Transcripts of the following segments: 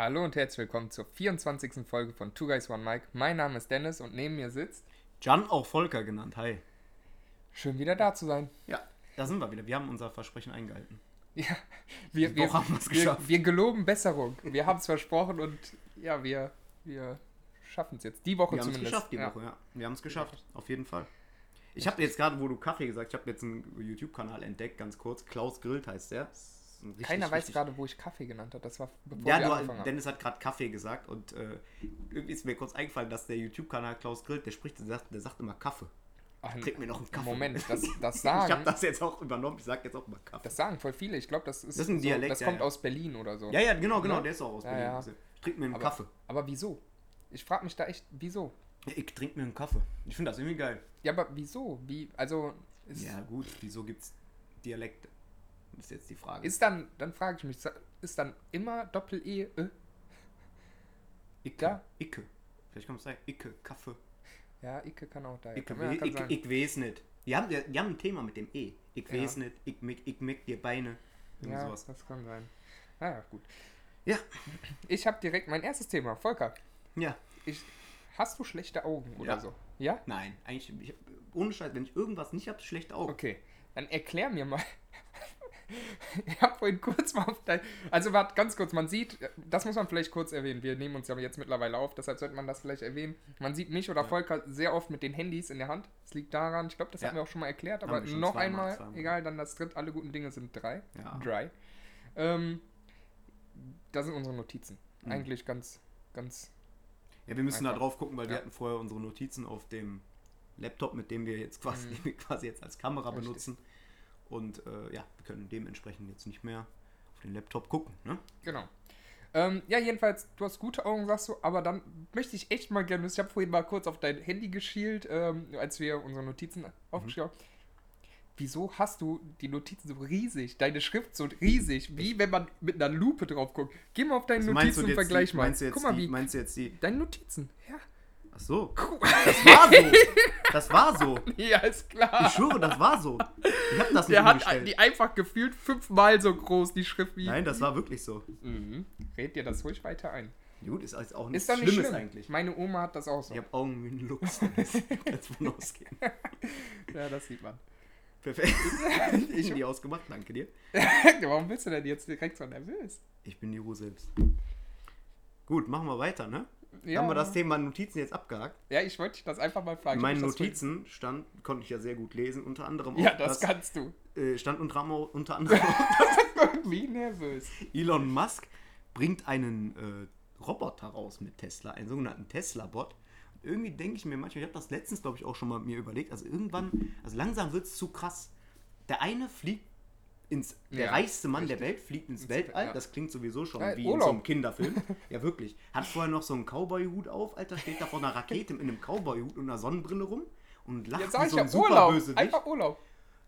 Hallo und herzlich willkommen zur 24. Folge von Two Guys One Mike. Mein Name ist Dennis und neben mir sitzt. Jan, auch Volker genannt. Hi. Schön wieder da zu sein. Ja, da sind wir wieder. Wir haben unser Versprechen eingehalten. Ja, wir, wir, haben wir, geschafft. wir geloben Besserung. Wir haben es versprochen und ja, wir, wir schaffen es jetzt. Die Woche Wir haben es zumindest. geschafft die ja. Woche, ja. Wir haben es geschafft, auf jeden Fall. Ich habe jetzt gerade, wo du Kaffee gesagt, ich habe jetzt einen YouTube-Kanal entdeckt, ganz kurz. Klaus Grillt heißt der. Das richtig, Keiner weiß richtig- gerade, wo ich Kaffee genannt habe. Das war bevor Ja, wir du. Dennis hat gerade Kaffee gesagt und äh, irgendwie ist mir kurz eingefallen, dass der YouTube-Kanal Klaus Grillt, der spricht, der sagt, der sagt immer Kaffee. Ach, Trink mir noch einen Kaffee. Moment, das, das Ich habe sagen, das jetzt auch übernommen, ich sage jetzt auch mal Kaffee. das sagen voll viele. Ich glaube, das ist, Das ist ein Dialekt, das ja, kommt ja. aus Berlin oder so. ja, ja, genau, genau, Ne? der ist auch aus Berlin. ja. Also, Ich trinke mir einen aber, Kaffee. aber wieso? Ich frage mich da echt, wieso? Ich trinke mir einen Kaffee. Ich finde das irgendwie geil. Ja, aber wieso? Wie, also, Ja, gut, wieso gibt's Dialekte? Ist jetzt die Frage. ist dann, dann frage ich mich, ist dann immer Doppel-E? Äh? Icke. Icke. Vielleicht kann man sagen, Icke, Kaffee. Ja, Icke kann auch da. Kann, ja, ich, sein. ich weiß nicht. Die haben, die haben ein Thema mit dem E. Ich Ja. weiß nicht, ich, mick- ich mick dir Beine. Ja, sowas. das kann sein. Naja, gut. Ja. Ich habe direkt mein erstes Thema. Volker, Ja. ich, hast du schlechte Augen oder Ja. so? Ja? Nein, eigentlich, ich, ohne Scheiß, wenn ich irgendwas nicht habe, schlechte Augen. Okay, dann erklär mir mal. ich habe vorhin kurz mal auf dein. Also, warte, ganz kurz, man sieht, das muss man vielleicht kurz erwähnen. Wir nehmen uns ja jetzt mittlerweile auf, deshalb sollte man das vielleicht erwähnen. Man sieht mich oder Ja. Volker sehr oft mit den Handys in der Hand. Das liegt daran, ich glaube, das Ja. haben wir auch schon mal erklärt, aber noch zweimal, einmal, zweimal. egal, dann das dritte, alle guten Dinge sind drei. Ja. Dry. Ähm, das sind unsere Notizen. Mhm. Eigentlich ganz, ganz. Ja, wir müssen da Einfach. drauf gucken, weil wir hatten vorher unsere Notizen auf dem Laptop, mit dem wir jetzt quasi, Mhm. wir quasi jetzt als Kamera Richtig. benutzen. Und äh, ja, wir können dementsprechend jetzt nicht mehr auf den Laptop gucken. Ne? Genau. Ähm, ja, jedenfalls, du hast gute Augen, sagst du, aber dann möchte ich echt mal gerne wissen, ich habe vorhin mal kurz auf dein Handy geschielt, ähm, als wir unsere Notizen Mhm. aufgeschrieben haben. Wieso hast du die Notizen so riesig, deine Schrift so riesig, wie wenn man mit einer Lupe drauf guckt? Geh mal auf deine Also Notizen und vergleich mal. Meinst du jetzt Guck mal, die, wie. meinst du jetzt die. Deine Notizen, ja. Ach so. Das war so. Das war so. Ja, ist klar. Ich schwöre, das war so. Ich habe das nicht Der hat die einfach gefühlt fünfmal so groß, die Schrift wie. Nein, das war wirklich so. Mhm. Red dir das ruhig weiter ein. Gut, ist also auch nichts Ist doch nicht Schlimmes schlimm. eigentlich. Meine Oma hat das auch so. Ich habe Augen wie ein Luchs. Kannst von ausgehen. Ja, das sieht man. Perfekt. Ich habe die ausgemacht, danke dir. Warum bist du denn jetzt direkt so nervös? Ich bin die Ruhe selbst. Gut, machen wir weiter, ne? Ja, Haben wir das Thema Notizen jetzt abgehakt? ja ich wollte dich das einfach mal fragen. In meinen das Notizen stand, konnte ich ja sehr gut lesen, unter anderem vorhin- Ja, auch, das dass, kannst du. äh, stand unter, anderem- unter anderem Wie nervös. Elon Musk bringt einen äh, Roboter raus mit Tesla, einen sogenannten Tesla-Bot. Irgendwie denke ich mir manchmal, ich habe das letztens, glaube ich, auch schon mal mir überlegt, also irgendwann, also langsam wird es zu krass. Der eine fliegt ins, der Ja, reichste Mann der richtig. Welt fliegt ins Ins- Weltall, ja. das klingt sowieso schon Ja, wie in Urlaub. so einem Kinderfilm. ja, wirklich. Hat vorher noch so einen Cowboy-Hut auf, Alter, steht da vor einer Rakete in einem Cowboy-Hut und einer Sonnenbrille rum und lacht Jetzt sag wie ich so ja ein Urlaub. Einfach Urlaub.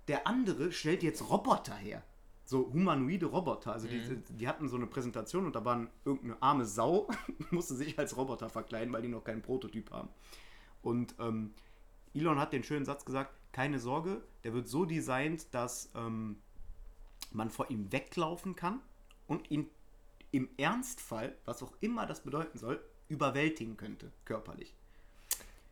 Der andere stellt jetzt Roboter her. So humanoide Roboter. Also die, die hatten so eine Präsentation und da war irgendeine arme Sau, musste sich als Roboter verkleiden, weil die noch keinen Prototyp haben. Und ähm, Elon hat den schönen Satz gesagt, keine Sorge, der wird so designt, dass ähm, man vor ihm weglaufen kann und ihn im Ernstfall, was auch immer das bedeuten soll, überwältigen könnte, körperlich.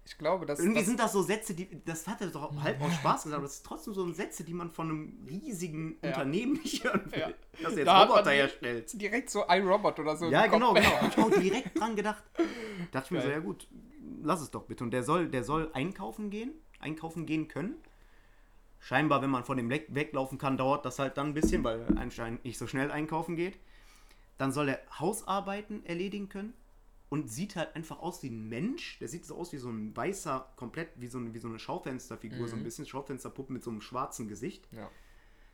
Ich glaube, dass. Irgendwie das, sind das so Sätze, die, das hat er doch halb aus Spaß gesagt, aber das ist trotzdem so Sätze, die man von einem riesigen Ja. Unternehmen nicht hören will, Ja. dass er jetzt Da Roboter herstellt. direkt so iRobot oder so. Ja, Kopf. genau, genau. Hab ich auch direkt dran gedacht. Dachte ich mir so, ja gut, lass es doch bitte. Und der soll, der soll einkaufen gehen, einkaufen gehen können. Scheinbar, wenn man von dem weg- weglaufen kann, dauert das halt dann ein bisschen, weil er anscheinend nicht so schnell einkaufen geht. Dann soll er Hausarbeiten erledigen können und sieht halt einfach aus wie ein Mensch. Der sieht so aus wie so ein weißer, komplett wie so eine, wie so eine Schaufensterfigur, so ein bisschen Schaufensterpuppe mit so einem schwarzen Gesicht. Ja.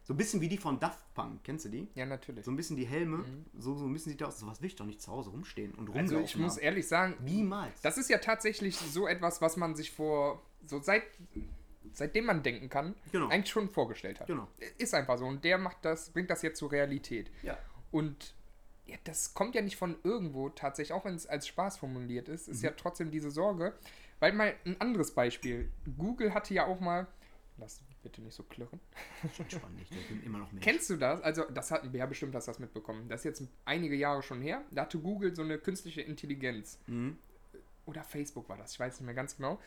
So ein bisschen wie die von Daft Punk, kennst du die? ja, natürlich. So ein bisschen die Helme, so, so ein bisschen sieht aus. So was will ich doch nicht zu Hause rumstehen und rumlaufen. also, ich muss haben. ehrlich sagen, Niemals. das ist ja tatsächlich so etwas, was man sich vor. So seit. Seitdem man denken kann, Genau. eigentlich schon vorgestellt hat. Genau. Ist einfach so. Und der macht das, bringt das jetzt zur Realität. ja. Und ja, das kommt ja nicht von irgendwo tatsächlich, auch wenn es als Spaß formuliert ist, ist ja trotzdem diese Sorge. Weil mal ein anderes Beispiel. Google hatte ja auch mal Lass bitte nicht so klirren. Entspann nicht, ich bin immer noch Mensch. Kennst du das? Also, das hatten wir ja bestimmt, du das mitbekommen. Das ist jetzt einige Jahre schon her. Da hatte Google so eine künstliche Intelligenz. Mhm. Oder Facebook war das, ich weiß nicht mehr ganz genau.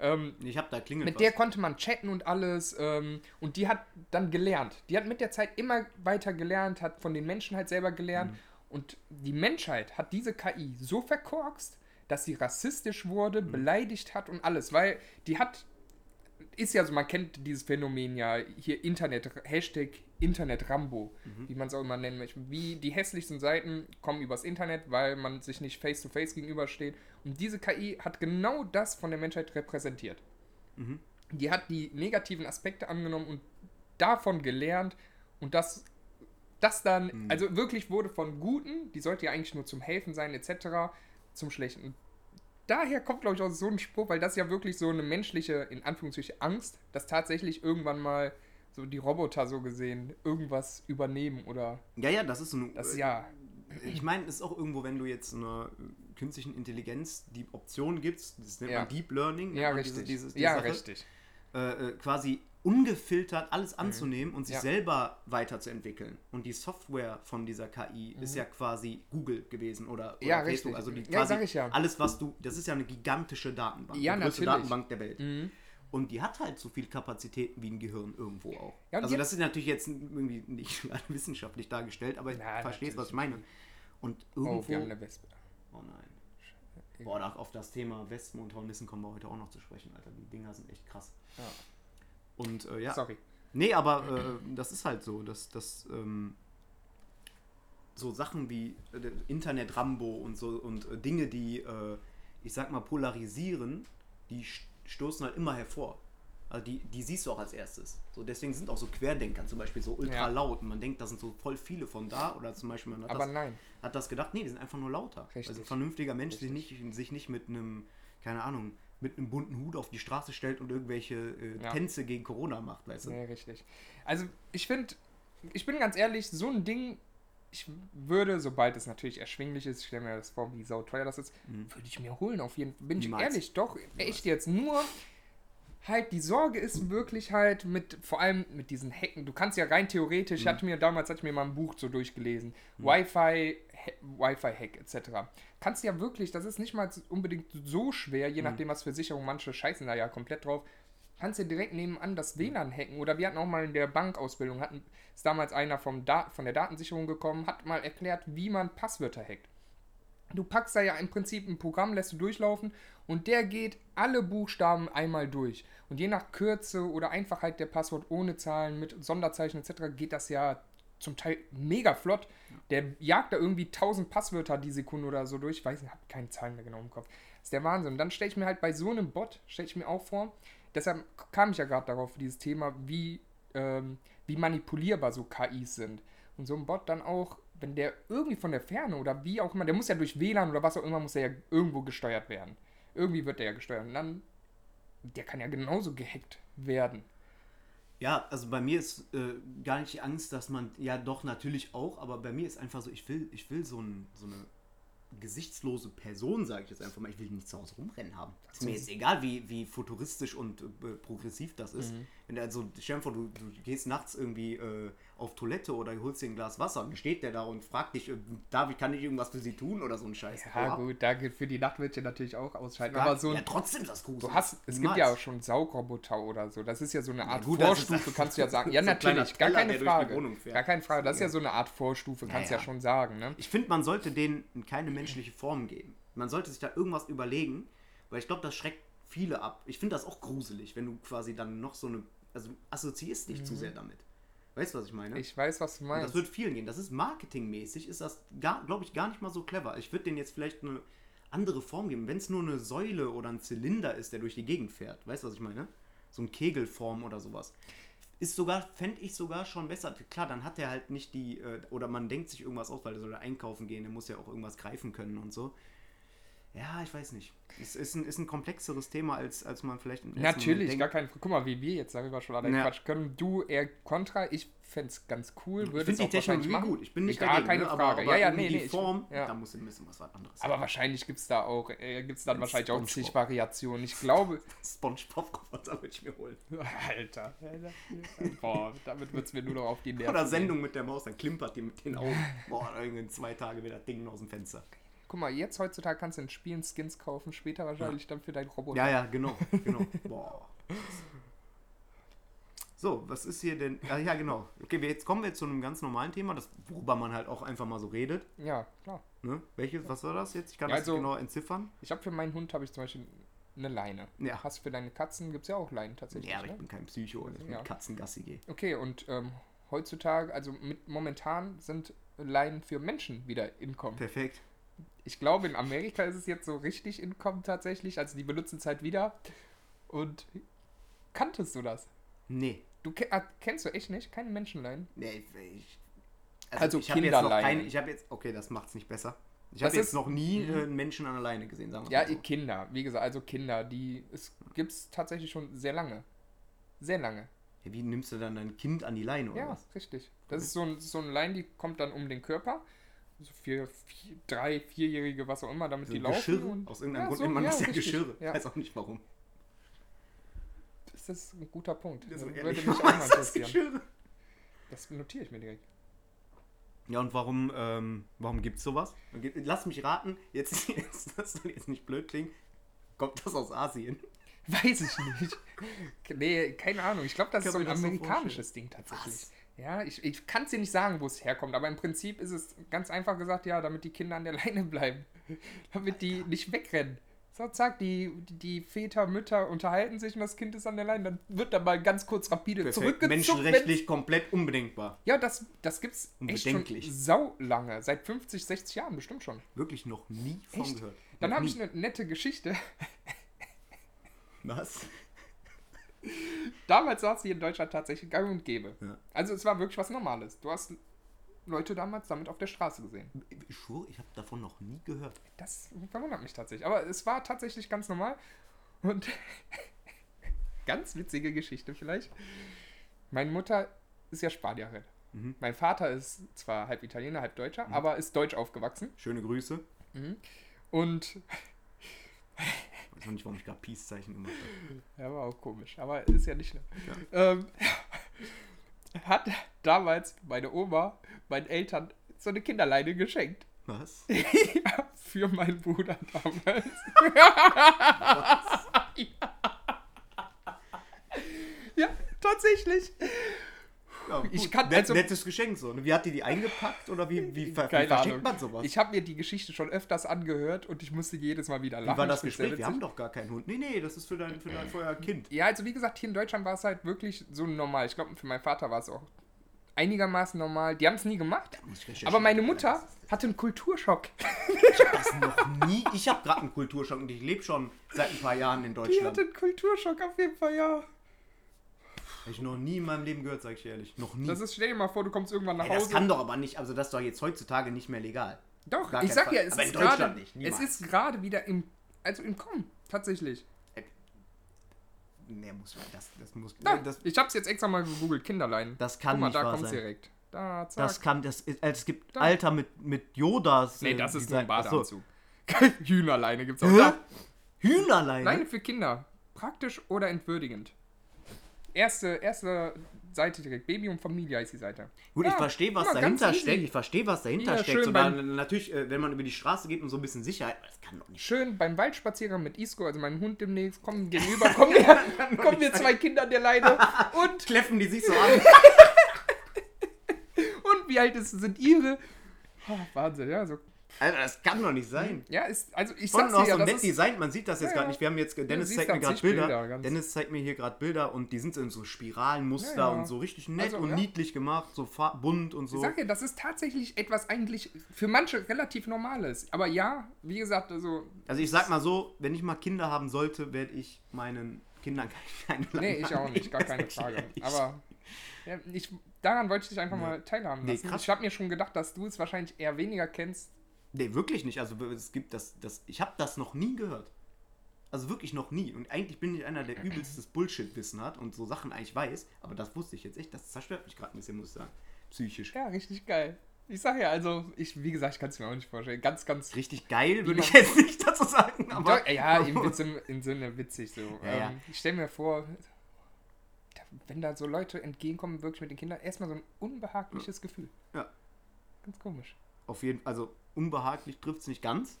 Ähm, Ich hab da klingelt mit was. der konnte man chatten und alles. Ähm, und die hat dann gelernt. Die hat mit der Zeit immer weiter gelernt, hat von den Menschen halt selber gelernt. Mhm. Und die Menschheit hat diese KI so verkorkst, dass sie rassistisch wurde, Mhm. beleidigt hat und alles. Weil die hat, ist ja so, man kennt dieses Phänomen ja, hier Internet, Hashtag Internet Rambo, Mhm. wie man es auch immer nennen möchte. Wie die hässlichsten Seiten kommen übers Internet, weil man sich nicht face to face gegenübersteht. Und diese KI hat genau das von der Menschheit repräsentiert. Mhm. Die hat die negativen Aspekte angenommen und davon gelernt und das, das dann, Mhm. also wirklich wurde von Guten, die sollte ja eigentlich nur zum Helfen sein, etc., zum Schlechten. Und daher kommt, glaube ich, auch so ein Spruch, weil das ja wirklich so eine menschliche, in Anführungszeichen, Angst, dass tatsächlich irgendwann mal so die Roboter so gesehen irgendwas übernehmen oder Ja, ja, das ist so eine. das ja. Ich meine, es ist auch irgendwo, wenn du jetzt einer äh, künstlichen Intelligenz die Option gibst, das nennt Ja. man Deep Learning, Ja, richtig. Diese, diese, diese ja, Sache, richtig. Äh, äh, quasi ungefiltert alles anzunehmen und sich Ja. selber weiterzuentwickeln. Und die Software von dieser KI ist ja quasi Google gewesen oder, oder Mhm. Ja, Facebook. richtig. Also die quasi ja. alles, was du, das ist ja eine gigantische Datenbank, Ja, die größte natürlich. Datenbank der Welt. Mhm. Und die hat halt so viel Kapazitäten wie ein Gehirn irgendwo auch. Also das ist natürlich jetzt irgendwie nicht wissenschaftlich dargestellt, aber ich Na, verstehst, was ich meine. Und Oh, wir haben irgendwo... eine Wespe. Oh nein. Boah, auf das Thema Wespen und Hornissen kommen wir heute auch noch zu sprechen, Alter. Die Dinger sind echt krass. Ja. Und äh, ja. Sorry. Nee, aber äh, das ist halt so, dass das ähm, so Sachen wie äh, Internet Rambo und so und äh, Dinge, die äh, ich sag mal polarisieren, die st- stoßen halt immer hervor. Also die, die siehst du auch als erstes. So, deswegen sind auch so Querdenker zum Beispiel so ultra Ja. laut und man denkt, da sind so voll viele von da oder zum Beispiel man hat Aber das, nein. hat das gedacht, nee, die sind einfach nur lauter. Richtig. Also ein vernünftiger Mensch sich nicht, sich nicht mit einem, keine Ahnung, mit einem bunten Hut auf die Straße stellt und irgendwelche äh, Ja. Tänze gegen Corona macht, weißt du? Nee, richtig. Also ich finde, ich bin ganz ehrlich, so ein Ding, ich würde, sobald es natürlich erschwinglich ist, ich stelle mir das vor, wie sauteuer das ist, würde ich mir holen, auf jeden Fall. Bin ich Niemals. ehrlich, doch, echt jetzt. Nur halt, die Sorge ist wirklich halt mit, vor allem mit diesen Hacken, du kannst ja rein theoretisch, ich hatte mir damals, hatte ich mir mal ein Buch so durchgelesen, Wi-Fi, Ha- Wi-Fi-Hack etc. Kannst ja wirklich, das ist nicht mal unbedingt so schwer, je nachdem, was für Sicherung, manche scheißen da ja komplett drauf, kannst ja direkt nebenan das WLAN hacken. Oder wir hatten auch mal in der Bankausbildung, hatten, ist damals einer vom Dat von der Datensicherung gekommen, hat mal erklärt, wie man Passwörter hackt. Du packst da ja im Prinzip ein Programm, lässt du durchlaufen und der geht alle Buchstaben einmal durch. Und je nach Kürze oder Einfachheit der Passwort ohne Zahlen, mit Sonderzeichen etc. geht das ja zum Teil mega flott. Der jagt da irgendwie 1000 Passwörter die Sekunde oder so durch. Ich weiß nicht, habe keine Zahlen mehr genau im Kopf. Das ist der Wahnsinn. Und dann stelle ich mir halt bei so einem Bot, stelle ich mir auch vor, deshalb kam ich ja gerade darauf, dieses Thema, wie, ähm, wie manipulierbar so KIs sind. Und so ein Bot dann auch, wenn der irgendwie von der Ferne oder wie auch immer, der muss ja durch WLAN oder was auch immer, muss er ja irgendwo gesteuert werden. Irgendwie wird der ja gesteuert. Und dann, der kann ja genauso gehackt werden. Ja, also bei mir ist äh, gar nicht die Angst, dass man, ja doch natürlich auch, aber bei mir ist einfach so, ich will, ich will so, ein, so eine gesichtslose Person, sage ich jetzt einfach mal, ich will die nicht zu Hause rumrennen haben. Ist mir jetzt egal, wie, wie futuristisch und äh, progressiv das ist. Wenn der also, stell dir vor, du, du gehst nachts irgendwie äh, auf Toilette oder holst dir ein Glas Wasser und dann steht der da und fragt dich, äh, David, kann ich irgendwas für sie tun oder so ein Scheiß. Ja, Oha. gut, da gilt für die Nachtwäsche natürlich auch ausschalten. Ja, aber so ein, ja, trotzdem das gruselig. Du hast, es gibt Niemals. ja auch schon Saugroboter oder so. Das ist ja so eine Art gut, das ist- Vorstufe, kannst du ja sagen. Ja, so natürlich, gar Teller, keine die Frage. Gar keine Frage. Das ist ja so eine Art Vorstufe, kannst du Ja, ja ja. schon sagen, ne? Ich finde, man sollte denen keine menschliche Form geben. Man sollte sich da irgendwas überlegen, weil ich glaube, das schreckt viele ab. Ich finde das auch gruselig, wenn du quasi dann noch so eine. Also assoziierst dich zu sehr damit. Weißt du, was ich meine? Mhm. Ich weiß, was du Und meinst. das wird vielen gehen. Das ist marketingmäßig, ist das, glaube ich, gar nicht mal so clever. Ich würde denen jetzt vielleicht eine andere Form geben. Wenn es nur eine Säule oder ein Zylinder ist, der durch die Gegend fährt. Weißt du, was ich meine? So ein Kegelform oder sowas. Ist sogar, fände ich sogar schon besser. Klar, dann hat er halt nicht die, äh, oder man denkt sich irgendwas aus, weil er soll einkaufen gehen, der muss ja auch irgendwas greifen können und so. Ja, ich weiß nicht. Es ist ein, ist ein komplexeres Thema, als, als man vielleicht im Natürlich, denkt. gar kein. Guck mal, wie wir jetzt darüber schon alle Ja. Quatsch können. Du eher kontra, ich fände es ganz cool. Ich Würde finde es die auch Technologie machen. gut. Ich bin nicht Gar dagegen, keine ne? Frage. aber, aber ja, ja, irgendwie nee, nee. die ich- Form, ja. da muss ein bisschen was anderes Aber wahrscheinlich gibt es da auch, äh, gibt's dann Ein wahrscheinlich auch SpongeBob. zig Variationen. Ich glaube. Spongebob-Roboter würde ich mir holen. Alter. Boah, damit wird es mir nur noch auf die Nerven. Oder. Sendung mit der Maus, dann klimpert die mit den Augen. Boah, in zwei Tage wieder Ding aus dem Fenster. Guck mal, jetzt heutzutage kannst du in Spielen Skins kaufen, später wahrscheinlich dann für deinen Roboter. Ja, ja, genau, genau. Boah. So, was ist hier denn? Ah, ja, genau. Okay, wir- jetzt kommen wir zu einem ganz normalen Thema, das, worüber man halt auch einfach mal so redet. Ja, klar. Ne? Welches, was war das jetzt? Ich kann Ja, das also- genau entziffern. Ich habe für meinen Hund habe ich zum Beispiel eine Leine. Ja. Hast für deine Katzen gibt es ja auch Leinen tatsächlich. Ja, aber ich ne? bin kein Psycho und ich Ja. mit Katzen Gassi gehe. Okay, und ähm, heutzutage, also mit, momentan sind Leinen für Menschen wieder in Kommen. Perfekt. Ich glaube, in Amerika ist es jetzt so richtig in Kommen tatsächlich. Also die benutzen es halt wieder. Und kanntest du das? Nee. Du ah, kennst du echt nicht? Keine Menschenleinen? Nee, ich. ich Also ich habe jetzt noch keine. Ich habe jetzt. Okay, das macht's nicht besser. Ich habe jetzt noch nie Mhm. äh, einen Menschen an der Leine gesehen, sagen wir Ja, mal so. Kinder. Wie gesagt, also Kinder, die es gibt es tatsächlich schon sehr lange. Sehr lange. Ja, wie nimmst du dann dein Kind an die Leine oder Ja, was? richtig. Das ist so ein, so ein Line, die kommt dann um den Körper. So für vier, drei, vierjährige, was auch immer, damit So die laufen. Geschirr? und- Aus irgendeinem Ja, Grund so, nennt man ja, das ja. Geschirr. Ja. Weiß auch nicht warum. Das ist ein guter Punkt. Das Das würde mich auch mal interessieren. Das notiere ich mir direkt. Ja, und warum, ähm, warum gibt's sowas? Lass mich raten, jetzt, jetzt, das soll jetzt nicht blöd klingen, kommt das aus Asien? Weiß ich nicht. Nee, keine Ahnung. Ich glaube, das Ich ist so ein amerikanisches Ding tatsächlich. Was? Ja, ich, ich kann es dir nicht sagen, wo es herkommt, aber im Prinzip ist es ganz einfach gesagt, ja, damit die Kinder an der Leine bleiben. damit die nicht wegrennen. So, zack, die, die Väter, Mütter unterhalten sich und das Kind ist an der Leine. Dann wird da mal ganz kurz rapide Perfekt. zurückgezuckt. Menschenrechtlich komplett unbedenkbar. Ja, das, das gibt's echt schon sau lange. Seit 50, 60 Jahren bestimmt schon. Wirklich noch nie von Echt? gehört. Dann habe ich eine nette Geschichte. Was? Damals war es hier in Deutschland tatsächlich gang und gäbe. Ja. Also es war wirklich was Normales. Du hast Leute damals damit auf der Straße gesehen. Ich schwöre, ich habe davon noch nie gehört. Das verwundert mich tatsächlich. Aber es war tatsächlich ganz normal. Und ganz witzige Geschichte vielleicht. Meine Mutter ist ja Spanierin. Mhm. Mein Vater ist zwar halb Italiener, halb Deutscher, aber ist deutsch aufgewachsen. Schöne Grüße. Und Ich weiß noch nicht, warum ich gerade Peace-Zeichen gemacht habe. Ja, war auch komisch, aber ist ja nicht schlimm. Ähm, hat damals meine Oma meinen Eltern so eine Kinderleine geschenkt. Was? ja, für meinen Bruder damals. ja, tatsächlich. Ja, Ich kann- Net, also- nettes Geschenk so. Wie hat die die eingepackt oder wie, wie, ver, wie verschickt man sowas? Ich habe mir die Geschichte schon öfters angehört und ich musste jedes Mal wieder wie lachen. war das Ich Gespräch? Wir haben doch gar keinen Hund. Nee, nee, das ist für dein, für dein für euer Kind. Ja, also wie gesagt, hier in Deutschland war es halt wirklich so normal. Ich glaube, für meinen Vater war es auch einigermaßen normal. Die haben es nie gemacht. ich. Aber meine Mutter hatte einen Kulturschock. Das noch nie. Ich habe gerade einen Kulturschock und ich lebe schon seit ein paar Jahren in Die Deutschland. hatte einen Kulturschock auf jeden Fall, ja. Habe ich noch nie in meinem Leben gehört, sag ich ehrlich. Noch nie. Das ist, stell dir mal vor, du kommst irgendwann nach Ey, das Hause. kann doch aber nicht, also das ist doch jetzt heutzutage nicht mehr legal. doch, gar ich sag Fall. ja, es Aber ist gerade, nicht, es niemals. ist gerade wieder im, also im Kommen, tatsächlich. Nee, muss man, das, das muss, Da, das, ich hab's jetzt extra mal gegoogelt, Kinderlein. das kann Guck mal, nicht da wahr kommt's sein. direkt. Da, zack. Das kann, das ist, also es gibt Da. Alter mit, mit Yodas. nee, äh, das ist ein Ach so. Badeanzug. Hühnerleine gibt's auch. Hä? Hühnerleine? Leine für Kinder. Praktisch oder entwürdigend. Erste, erste Seite direkt. Baby und Familie heißt die Seite. Gut, Ja, ich verstehe, was dahinter steckt. Ich verstehe, was dahinter Ja, steckt. schön So, da, beim- natürlich, äh, wenn man über die Straße geht und so ein bisschen Sicherheit, das kann doch nicht. Schön beim Waldspaziergang mit Isco, also meinem Hund demnächst, kommen gegenüber, kommen wir, kommen wir zwei Kinder an der Leine und, Kläffen die sich so an. und wie alt ist, sind ihre? Oh, Wahnsinn, ja, so. Alter, das kann doch nicht sein. Ja, ist, also ich sag's dir so nett designt, man sieht das jetzt Ja, gerade nicht. Wir haben jetzt, Dennis zeigt mir ganz gerade Bilder. Bilder, Dennis zeigt mir hier gerade Bilder und die sind so in so Spiralenmuster Ja, ja. und so richtig nett Also, und niedlich gemacht, so bunt und so. ich sag ja, das ist tatsächlich etwas eigentlich für manche relativ Normales. Aber ja, wie gesagt, also, Also ich sag mal so, wenn ich mal Kinder haben sollte, werde ich meinen Kindern keine nee, Leine ich auch nicht, gar keine Frage. Aber ja, ich, daran wollte ich dich einfach Nee. mal teilhaben Nee, lassen. krass. ich habe mir schon gedacht, dass du es wahrscheinlich eher weniger kennst Nee, wirklich nicht. Also es gibt das, das ich habe das noch nie gehört. Also wirklich noch nie. Und eigentlich bin ich einer, der übelstes Bullshit-Wissen hat und so Sachen eigentlich weiß. Aber das wusste ich jetzt echt. Das zerstört mich gerade ein bisschen, muss ich sagen. Psychisch. Ja, richtig geil. Ich sag ja, also, ich, wie gesagt, ich kann es mir auch nicht vorstellen. Ganz, ganz. Richtig geil würde ich jetzt nicht dazu sagen. Aber Doch, ja, im, Witz, im, im Sinne witzig so. Ja, ja. Ähm, ich stelle mir vor, wenn da so Leute entgegenkommen, wirklich mit den Kindern, erstmal so ein unbehagliches Gefühl. Ja. Ganz komisch. auf jeden Fall, also unbehaglich trifft es nicht ganz.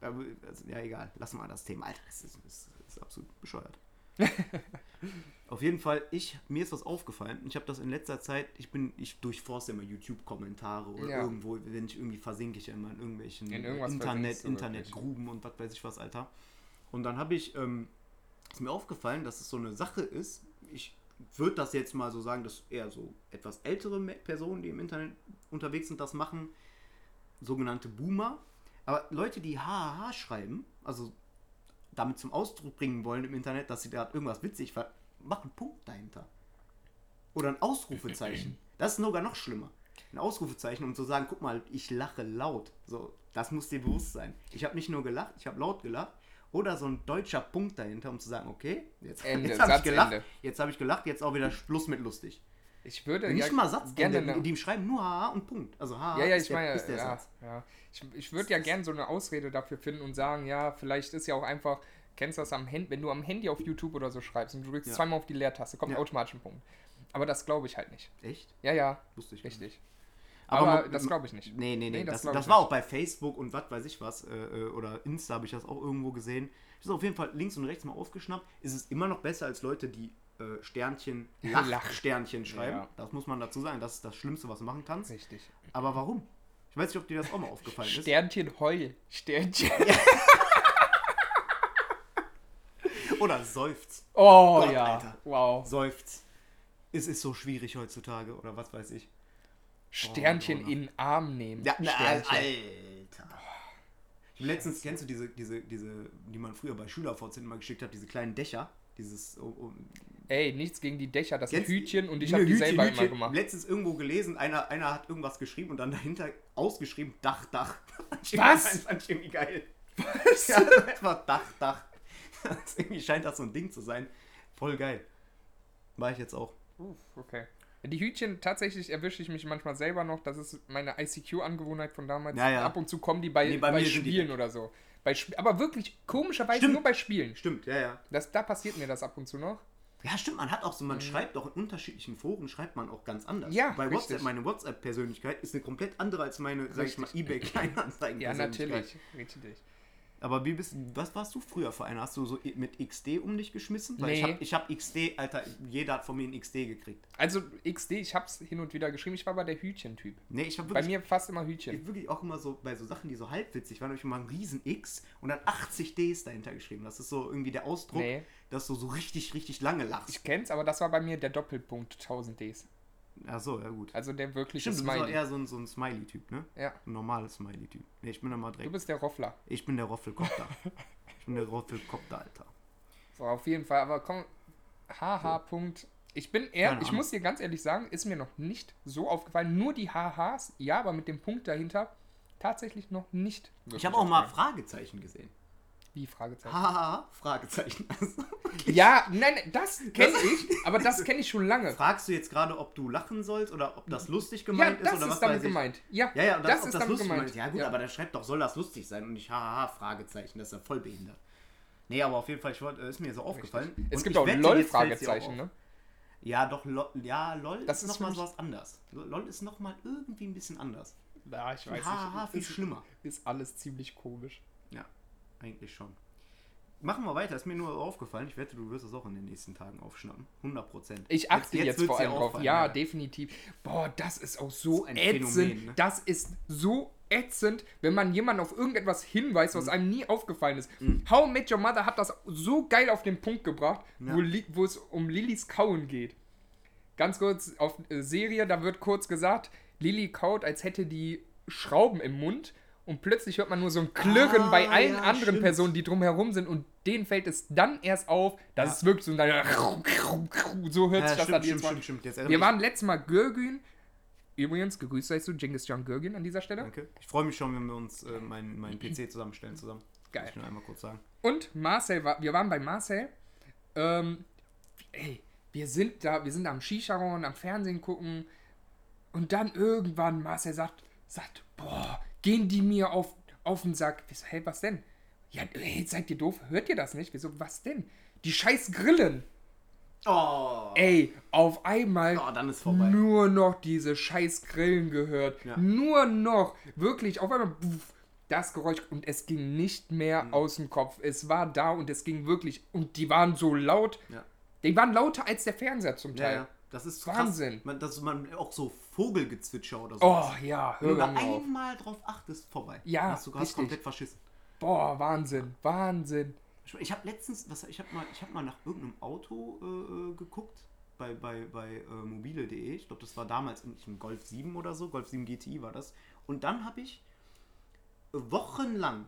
Aber, also, ja, egal. Lassen wir das Thema. Alter, das ist, das ist absolut bescheuert. Auf jeden Fall, ich, mir ist was aufgefallen. Ich habe das in letzter Zeit, ich bin, ich durchforste immer YouTube-Kommentare oder Ja. irgendwo, wenn ich irgendwie versinke ich ja immer in irgendwelchen In Internet, Internetgruben und was weiß ich was, Alter. Und dann habe ich, ähm, ist mir aufgefallen, dass es so eine Sache ist. Ich würde das jetzt mal so sagen, dass eher so etwas ältere Personen, die im Internet unterwegs sind, das machen. Sogenannte Boomer. Aber Leute, die HHH schreiben, also damit zum Ausdruck bringen wollen im Internet, dass sie da irgendwas witzig ver machen einen Punkt dahinter. Oder ein Ausrufezeichen. Das ist sogar noch schlimmer. Ein Ausrufezeichen, um zu sagen, guck mal, ich lache laut. So, das muss dir bewusst sein. Ich habe nicht nur gelacht, ich habe laut gelacht. Oder so ein deutscher Punkt dahinter, um zu sagen, okay, jetzt, Ende, jetzt habe ich gelacht, Satzende. jetzt habe ich gelacht, jetzt auch wieder Schluss mit lustig. Ich würde Nicht ja mal Satz, gerne die, eine- die schreiben nur haha und Punkt. Also haha Ja, ja, ist, ich der, meine, ist der ja, Satz. ja. Ich, ich würde ja gerne so eine Ausrede dafür finden und sagen, ja, vielleicht ist ja auch einfach, kennst du das am Handy, wenn du am Handy auf YouTube oder so schreibst und du drückst Ja. zweimal auf die Leertaste, kommt Ja. automatisch ein Punkt. Aber das glaube ich halt nicht. Echt? Ja, ja, Wusste ich gar nicht. richtig. Aber Aber, man- das glaube ich nicht. Nee, nee, nee. Nee, das das das, war auch bei Facebook und was weiß ich was. Äh, äh, oder Insta habe ich das auch irgendwo gesehen. Das ist auf jeden Fall links und rechts mal aufgeschnappt. Ist es immer noch besser als Leute, die äh, Sternchen, Lach. Lachsternchen schreiben. Ja. Das muss man dazu sagen. Das ist das Schlimmste, was du machen kannst. Richtig. Aber warum? Ich weiß nicht, ob dir das auch mal aufgefallen ist. Sternchen heul. Sternchen. Oder seufz. Oh Gott, ja. Alter. Wow. Seufz. Es ist so schwierig heutzutage. Oder was weiß ich. Sternchen Oh, in den Arm nehmen. Ja, na, Sternchen. Alter. Letztens, kennst du diese, diese, diese, die man früher bei SchülerVZ immer geschickt hat, diese kleinen Dächer? Dieses, oh, oh, Ey, nichts gegen die Dächer, das Kennst- Hütchen und ich habe die Hütchen, selber Hütchen. immer gemacht. Letztens irgendwo gelesen, einer, einer hat irgendwas geschrieben und dann dahinter ausgeschrieben Dach, Dach. Fand ich Was? Fand ich irgendwie geil. Was? Ja, einfach Dach, Dach. Das irgendwie scheint das so ein Ding zu sein. Voll geil. War ich jetzt auch. Uff, okay. Die Hütchen, tatsächlich erwische ich mich manchmal selber noch. Das ist meine ICQ-Angewohnheit von damals. Ja, ja. Ab und zu kommen die bei, Nee, bei bei, die Spielen weg. oder so. Bei Sp aber wirklich, komischerweise Stimmt. nur bei Spielen. Stimmt, ja, ja. Das, da passiert mir das ab und zu noch. Ja, stimmt, man hat auch so, man schreibt auch in unterschiedlichen Foren, schreibt man auch ganz anders. Mhm. Ja, Bei richtig. WhatsApp, meine WhatsApp-Persönlichkeit ist eine komplett andere als meine, sag ich mal, Richtig. eBay-Kleinanzeigen. Ja, natürlich. Richtig. Aber wie bist was warst du früher für einer? Hast du so mit XD um dich geschmissen? Weil ich Nee. habe ich hab XD, Alter, jeder hat von mir ein XD gekriegt. Also XD, ich hab's hin und wieder geschrieben. Ich war aber der Hütchen-Typ. Nee, ich habe Bei wirklich, mir fast immer Hütchen. ich wirklich auch immer so, bei so Sachen, die so halbwitzig waren, habe ich immer ein riesen X und dann 80 Ds dahinter geschrieben. Das ist so irgendwie der Ausdruck, Nee. dass du so richtig, richtig lange lachst. Ich kenn's, aber das war bei mir der Doppelpunkt 1000 Ds. Ach so, ja gut. Also der wirkliche Stimmt, du bist auch Smiley. eher so ein, so ein Smiley-Typ, ne? Ja, Ein normales Smiley-Typ. Nee, ich bin da mal du direkt. bist der Roffler. Ich bin der Roffelkopter. ich bin der Roffelkopter, Alter. So, auf jeden Fall, aber komm, haha, Punkt. Ich bin eher, ich muss dir ganz ehrlich sagen, ist mir noch nicht so aufgefallen. Nur die HHs, ja, aber mit dem Punkt dahinter tatsächlich noch nicht. Ich habe auch mal. Fragezeichen gesehen. Wie Fragezeichen. Hahaha, Fragezeichen. Also, Ja, nein, das kenne ich, aber das kenne ich schon lange. Fragst du jetzt gerade, ob du lachen sollst oder ob das lustig Ja, gemeint das ist oder ist was damit weiß ich? gemeint. Ja, Ja, ja, und das, das, ist das damit lustig gemeint. ist. Ja gut, aber der schreibt doch, soll das lustig sein und nicht hahaha, Fragezeichen, das ist ja voll behindert. Nee, aber auf jeden Fall, ich wollte, ist mir so aufgefallen. Es Und gibt auch wette, LOL jetzt fällt's dir auch Fragezeichen, auf. ne? Ja, doch, LOL, ja, LOL Das ist ist nochmal sowas anders. LOL ist nochmal irgendwie ein bisschen anders. Ja, ich weiß Hahaha, viel nicht. schlimmer. Ist, ist alles ziemlich komisch. Ja, eigentlich schon. Machen wir weiter, ist mir nur aufgefallen. Ich wette, du wirst es auch in den nächsten Tagen aufschnappen. 100 Prozent. Ich achte jetzt, vor allem drauf. auffallen, Ja, definitiv. Boah, das ist auch so ein ätzend. Phänomen, ne? Das ist so ätzend, wenn man jemanden auf irgendetwas hinweist, Mhm. was einem nie aufgefallen ist. How I Met Your Mother hat das so geil auf den Punkt gebracht, Ja. wo, wo es um Lillys Kauen geht. Ganz kurz auf äh, Serie, da wird kurz gesagt, Lilly kaut, als hätte die Schrauben im Mund. Und plötzlich hört man nur so ein Klirren Ah, bei allen ja, anderen stimmt. Personen, die drumherum sind. Und denen fällt es dann erst auf, dass Ja. es wirklich so, ein so hört Ja, sich das stimmt, stimmt, stimmt, stimmt. Jetzt Wir waren letztes Mal Gürgün Übrigens, gegrüßt seist du, Genghis John Gürgen an dieser Stelle. Danke. Ich freue mich schon, wenn wir uns äh, meinen mein PC zusammenstellen zusammen. Geil. Muss ich nur einmal kurz sagen. Und Marcel war, wir waren bei Marcel. Ähm, ey, wir sind da, wir sind da am Shisha-Raum, am Fernsehen gucken. Und dann irgendwann Marcel sagt, sagt, boah, gehen die mir auf, auf den Sack. Ich so, hey, was denn? Ja, hey, seid ihr doof? Hört ihr das nicht? Wieso, was denn? Die scheiß Grillen. Oh, Ey, auf einmal oh dann ist vorbei. nur noch diese scheiß Grillen gehört. Ja. Nur noch. Wirklich, auf einmal puff, das Geräusch und es ging nicht mehr Mhm. aus dem Kopf. Es war da und es ging wirklich. Und die waren so laut. Ja. Die waren lauter als der Fernseher zum Teil. ja. Das ist Wahnsinn. Man, dass man auch so Vogelgezwitscher oder so. Oh ja, Wenn du hör mir auf. einmal drauf achtest, vorbei. Ja, Hast du hast komplett verschissen. Boah, Wahnsinn, Wahnsinn. Ich, habe letztens, was, ich habe mal, ich hab mal nach irgendeinem Auto äh, äh, geguckt bei, bei, bei äh, mobile.de. Ich glaube, das war damals in, ein Golf 7 oder so. Golf 7 GTI war das. Und dann habe ich wochenlang,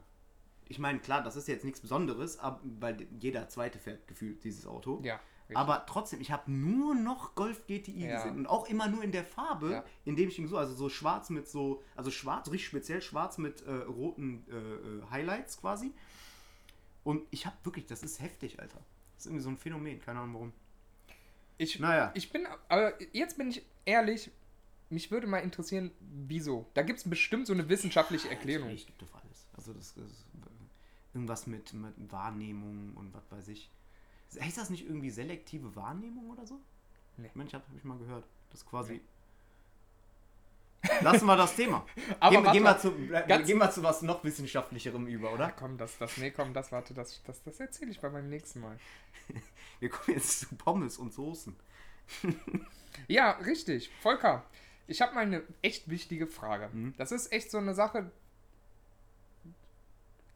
ich meine, klar, das ist jetzt nichts Besonderes, aber, weil jeder zweite fährt gefühlt dieses Auto. Ja. Richtig. Aber trotzdem, ich habe nur noch Golf GTI Ja. gesehen und auch immer nur in der Farbe, Ja. in dem ich ihn so, also so schwarz mit so, also schwarz, richtig speziell schwarz mit äh, roten äh, äh, Highlights quasi. Und ich habe wirklich, das ist heftig, Alter. Das ist irgendwie so ein Phänomen, keine Ahnung warum. ich, Naja. ich bin, aber jetzt bin ich ehrlich, mich würde mal interessieren, wieso. Da gibt es bestimmt so eine wissenschaftliche Erklärung. Ich gibt doch alles. Also das ist irgendwas mit, mit Wahrnehmung und was weiß ich. Heißt das nicht irgendwie selektive Wahrnehmung oder so? Nee. Mensch, hab, hab ich mal gehört. Das quasi. Lassen wir das Thema. Aber gehen, gehen, wir mal, zu, gehen wir zu was noch wissenschaftlicherem über, Ja, oder? komm, das, das, nee, komm, das, warte, das, das, das erzähle ich bei meinem nächsten Mal. Wir kommen jetzt zu Pommes und Soßen. Ja, richtig. Volker, ich habe mal eine echt wichtige Frage. Mhm. Das ist echt so eine Sache.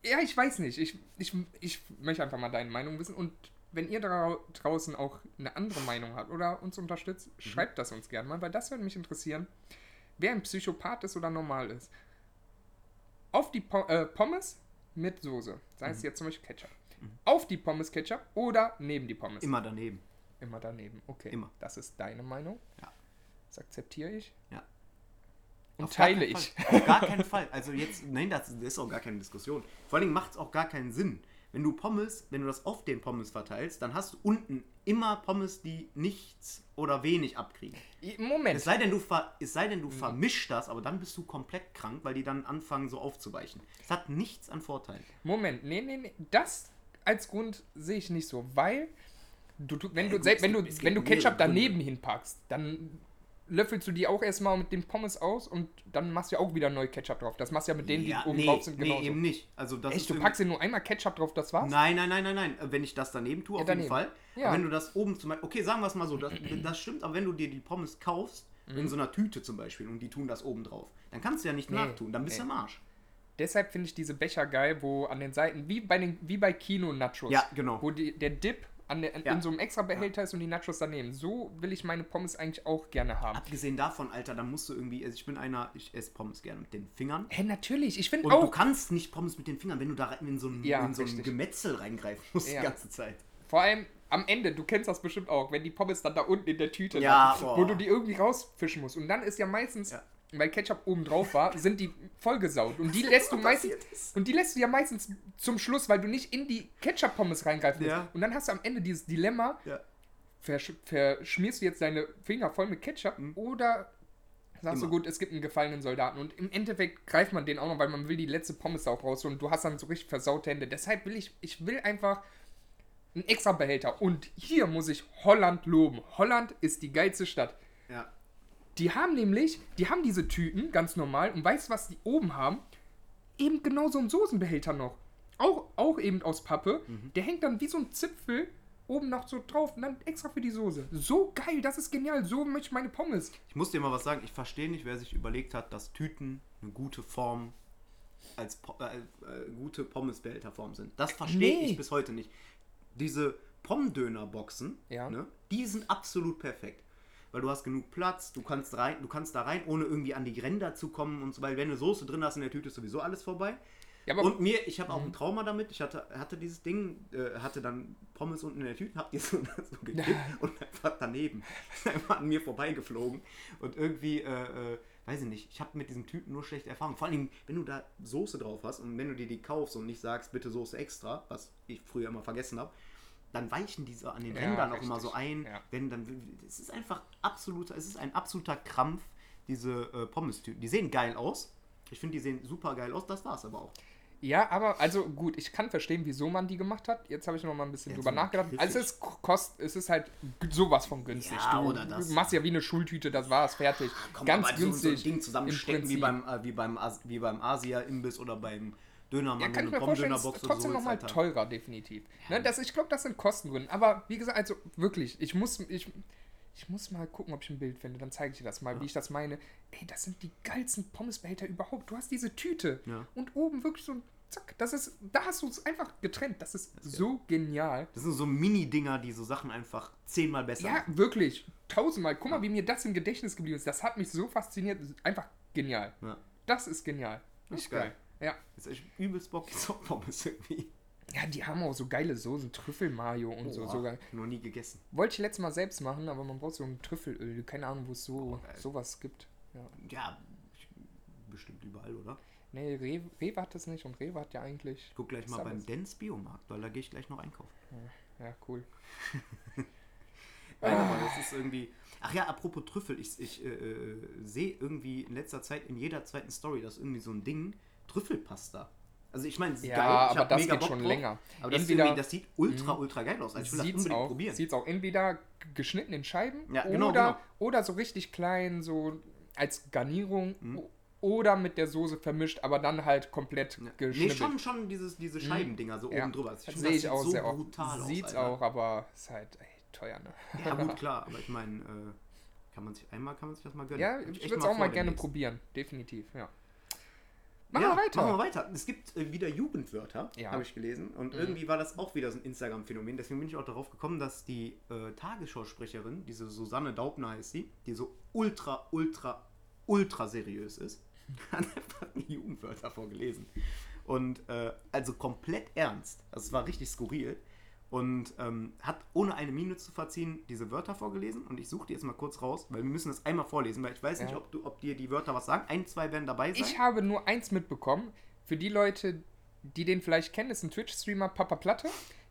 Ja, ich weiß nicht. Ich, ich, ich möchte einfach mal deine Meinung wissen. Und wenn ihr da draußen auch eine andere Meinung habt oder uns unterstützt, Mhm. schreibt das uns gerne mal, weil das würde mich interessieren, wer ein Psychopath ist oder normal ist. Auf die Po- äh, Pommes mit Soße. Sei Mhm. es jetzt zum Beispiel Ketchup. Auf die Pommes Ketchup oder neben die Pommes. Immer daneben. Immer daneben. Okay. Immer. Das ist deine Meinung. Ja. Das akzeptiere ich. Ja. Und Auf teile ich. Fall. Auf gar keinen Fall. Also jetzt, nein, das ist auch gar keine Diskussion. Vor allen Dingen macht es auch gar keinen Sinn. Wenn du Pommes, wenn du das auf den Pommes verteilst, dann hast du unten immer Pommes, die nichts oder wenig abkriegen. Moment. Es sei denn, du, ver, es sei denn, du vermischst das, aber dann bist du komplett krank, weil die dann anfangen so aufzuweichen. Es hat nichts an Vorteil. Moment. Nee, nee, nee. Das als Grund sehe ich nicht so, weil du, wenn, Ja, du, gut, selbst wenn, du, wenn du Ketchup daneben hinpackst, dann löffelst du die auch erstmal mit dem Pommes aus und dann machst du ja auch wieder neu Ketchup drauf. Das machst du ja mit denen, die oben nee, drauf sind, nee, genauso. eben nicht. Also das Echt, du packst dir nur einmal Ketchup drauf, das war's? Nein, nein, nein, nein, nein. Wenn ich das daneben tue, Ja, auf jeden daneben. Fall. Ja. Aber wenn du das oben zum Beispiel, okay, sagen wir es mal so, das, das stimmt, aber wenn du dir die Pommes kaufst, Mhm. in so einer Tüte zum Beispiel, und die tun das oben drauf, dann kannst du ja nicht Nee, nachtun, dann bist du nee. am Arsch. Deshalb finde ich diese Becher geil, wo an den Seiten, wie bei, den, wie bei Kino-Nachos, Ja, genau. wo die, der Dip an der, Ja. in so einem extra Behälter ist und die Nachos daneben. So will ich meine Pommes eigentlich auch gerne haben. Abgesehen davon, Alter, dann musst du irgendwie, also ich bin einer, ich esse Pommes gerne mit den Fingern. Hä, natürlich, ich finde Und du auch, kannst nicht Pommes mit den Fingern, wenn du da in so ein, Ja, in so ein. Gemetzel reingreifen musst Ja. die ganze Zeit. vor allem am Ende, du kennst das bestimmt auch, wenn die Pommes dann da unten in der Tüte Ja, landen, wo du die irgendwie rausfischen musst. Und dann ist ja meistens, Ja. Weil Ketchup oben drauf war, sind die vollgesaut. Und die lässt du meistens, ist. und die lässt du ja meistens zum Schluss, weil du nicht in die Ketchup-Pommes reingreifen musst. Ja. Und dann hast du am Ende dieses Dilemma, Ja. versch verschmierst du jetzt deine Finger voll mit Ketchup oder sagst du Mhm. Immer. gut, es gibt einen gefallenen Soldaten und im Endeffekt greift man den auch noch, weil man will die letzte Pommes auch raus und du hast dann so richtig versaute Hände. Deshalb will ich, ich will einfach einen extra Behälter und hier muss ich Holland loben. Holland ist die geilste Stadt. Ja. Die haben nämlich, die haben diese Tüten ganz normal und weißt was die oben haben? Eben genau so einen Soßenbehälter noch. Auch, auch eben aus Pappe. Mhm. Der hängt dann wie so ein Zipfel oben noch so drauf und dann extra für die Soße. So geil, das ist genial. So möchte ich meine Pommes. Ich muss dir mal was sagen, ich verstehe nicht, wer sich überlegt hat, dass Tüten eine gute Form als po äh, äh, gute Pommesbehälterform sind. Das verstehe Nee. ich bis heute nicht. Diese Pommdöner-Boxen, Ja. ne, die sind absolut perfekt. Weil du hast genug Platz, du kannst rein, du kannst da rein, ohne irgendwie an die Ränder zu kommen und so, weil wenn du Soße drin hast in der Tüte ist sowieso alles vorbei. Ja, und mir, ich habe auch ein Trauma damit. Ich hatte, hatte dieses Ding, äh, hatte dann Pommes unten in der Tüte, hab die so, so gekippt und einfach daneben. Einfach an mir vorbeigeflogen. Und irgendwie, äh, äh, weiß ich nicht, ich habe mit diesen Tüten nur schlechte Erfahrungen. Vor allem, wenn du da Soße drauf hast und wenn du dir die kaufst und nicht sagst, bitte Soße extra, was ich früher immer vergessen habe, dann weichen diese an den Ja, Rändern auch immer so ein. Ja. Wenn dann, es ist einfach absoluter, es ist ein absoluter Krampf, diese äh, Pommes-Tüten. Die sehen geil aus. Ich finde, die sehen super geil aus. Das war's aber auch. Ja, aber also gut, ich kann verstehen, wieso man die gemacht hat. Jetzt habe ich noch mal ein bisschen Ja, drüber nachgedacht. griffig. Also es kostet, es ist halt sowas von günstig. Ja, du, oder das. machst ja wie eine Schultüte, das war's, fertig. Komm, Ganz so- günstig. So ein Ding zusammenstecken wie im beim, äh, wie beim, As wie beim Asia-Imbiss oder beim Dönermann. Ja, kann ich mir vorstellen, ist Pommdönerbox oder trotzdem so nochmal ist, Alter. teurer, definitiv. Ne, das, ich glaube, das sind Kostengründe. Aber wie gesagt, also wirklich, ich muss, ich, ich muss mal gucken, ob ich ein Bild finde. Dann zeige ich dir das mal, wie ich das meine. Ey, das sind die geilsten Pommesbehälter überhaupt. Du hast diese Tüte Ja. und oben wirklich so ein Zack. Das ist, da hast du es einfach getrennt. Das ist so genial. Das sind so Mini-Dinger, die so Sachen einfach zehnmal besser Ja, machen. wirklich. Tausendmal. Guck mal, wie mir das im Gedächtnis geblieben ist. Das hat mich so fasziniert. Einfach genial. Ja. Das ist genial. Das Richtig ist geil. geil. Ja. Jetzt echt übelst Bock jetzt auf Pommes irgendwie. Ja, die haben auch so geile Soßen, Trüffelmayo und so. Boah, so geil. Noch nie gegessen. Wollte ich letztes Mal selbst machen, aber man braucht so ein Trüffelöl. Keine Ahnung, wo es so geil. sowas gibt. Ja. Ja, bestimmt überall, oder? Nee, Rewe, Rewe hat das nicht und Rewe hat ja eigentlich. Ich guck gleich Ist mal beim Dance Biomarkt, weil da gehe ich gleich noch einkaufen. Ja, cool. Nein, aber das ist irgendwie. Ach ja, apropos Trüffel, ich, ich äh, äh, sehe irgendwie in letzter Zeit in jeder zweiten Story, das ist irgendwie so ein Ding, Trüffelpasta. Also ich meine, Ja, geil, ich aber das mega geht Bock schon drauf, länger. Aber das, Entweder- Mhm. das sieht ultra, ultra geil aus. Also ich will das unbedingt auch, probieren. sieht's auch entweder geschnitten in Scheiben Ja, genau, oder, genau. oder so richtig klein, so als Garnierung Mhm. oder mit der Soße vermischt, aber dann halt komplett Ja. Nee, geschnitten. schon, schon dieses, diese Scheibendinger so Mhm. Ja, oben drüber. Das find, sehe ich sieht auch so sehr oft. brutal aus. Sieht's auch, aber ist halt ey, teuer, ne? Ja, gut, klar, aber ich meine, äh, kann man sich einmal kann man sich das mal gönnen. Ja, ich echt würde es auch mal gerne probieren, definitiv, ja. Machen ja, wir weiter. Machen wir weiter. Es gibt äh, wieder Jugendwörter, Ja. Mhm. habe ich gelesen. Und irgendwie war das auch wieder so ein Instagram-Phänomen. Deswegen bin ich auch darauf gekommen, dass die äh, Tagesschausprecherin, diese Susanne Daubner heißt sie, die so ultra, ultra, ultra seriös ist, hat einfach die Jugendwörter vorgelesen. Und äh, also komplett ernst. Also es war richtig skurril. Und ähm, hat ohne eine Miene zu verziehen diese Wörter vorgelesen. Und ich suche die jetzt mal kurz raus, weil wir müssen das einmal vorlesen, weil ich weiß nicht, Ja. ob, du, ob dir die Wörter was sagen. Ein, zwei werden dabei sein. Ich habe nur eins mitbekommen. Für die Leute, die den vielleicht kennen, ist ein Twitch-Streamer Papa Platte.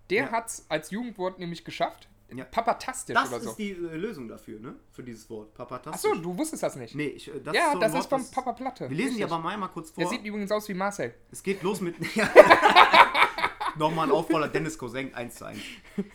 Der Ja. hat es als Jugendwort nämlich geschafft. Ja. Papatastisch Das oder ist so. die äh, Lösung dafür, ne? Für dieses Wort. Papatastisch. Achso, du wusstest das nicht. Nee, ich, äh, das ja, so ein das Wort, ist vom das- Papa Platte. Wir lesen die Richtig. aber mal einmal kurz Der vor. sieht übrigens aus wie Marcel. Es geht los mit. Nochmal ein Aufroller, Dennis Cousin 1 zu 1.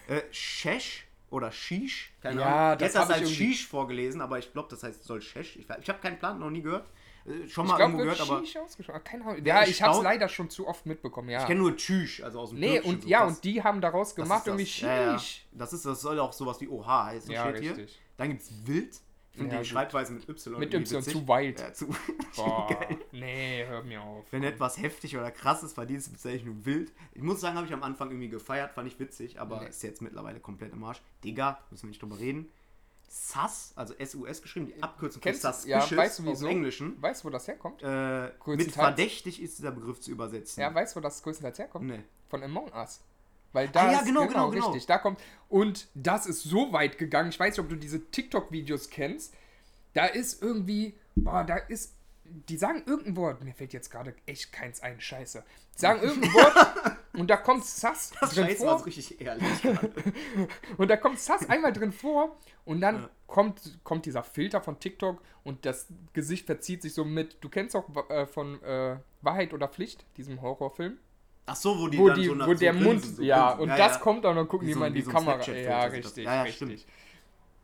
Äh, Shesh oder Shish. Keine Ja, Ahnung. das Jetzt hast du als Shish vorgelesen, aber ich glaube, das heißt, soll Shesh. Ich, ich habe keinen Plan, noch nie gehört. Äh, schon Ich mal glaube, irgendwo gehört, aber. Shish ausgesprochen. Keine Ahnung. Ja, ich habe es leider schon zu oft mitbekommen, ja. Ich kenne nur Tschüsch, also aus dem Nee, Türkischen, und so ja, das- und die haben daraus gemacht irgendwie das. Ja, ja. Shish. Das, ist, das soll auch sowas wie Oha heißen, Ja, steht hier. richtig. Dann gibt es Wild. Finde Ja, die gut. Schreibweise mit Y. Mit Y, witzig. zu wild. Ja, zu Boah, geil. nee, hör mir auf. Wenn etwas heftig oder krass ist, verdient es Bezeichnung wild. Ich muss sagen, habe ich am Anfang irgendwie gefeiert, fand ich witzig, aber Nee. ist jetzt mittlerweile komplett im Arsch. Digga, müssen wir nicht drüber reden. Sus, also S-U-S geschrieben, die Abkürzung Kennst- ja, suspicious weißt du wieso? dem Englischen. Weißt du, wo das herkommt? Äh, mit verdächtig ist dieser Begriff zu übersetzen. Ja, weißt du, wo das größtenteils herkommt? Nee. Von Among Us. Weil da Ah, ja, ist, genau, genau, genau. richtig, da kommt und das ist so weit gegangen. Ich weiß nicht, ob du diese TikTok Videos kennst. Da ist irgendwie, boah, da ist die sagen irgendein Wort, mir fällt jetzt gerade echt keins ein, scheiße. Die sagen irgendein Wort und da kommt Sass Das drin Scheiße vor richtig ehrlich. und da kommt Sass einmal drin vor und dann Ja. kommt, kommt dieser Filter von TikTok und das Gesicht verzieht sich so mit, du kennst auch äh, von äh, Wahrheit oder Pflicht, diesem Horrorfilm. Ach so, wo die wo, dann die, so nach wo so der Mund, so ja, und das kommt dann und gucken Wie die mal in die Kamera. Ja, richtig, Ja, ja, richtig. stimmt.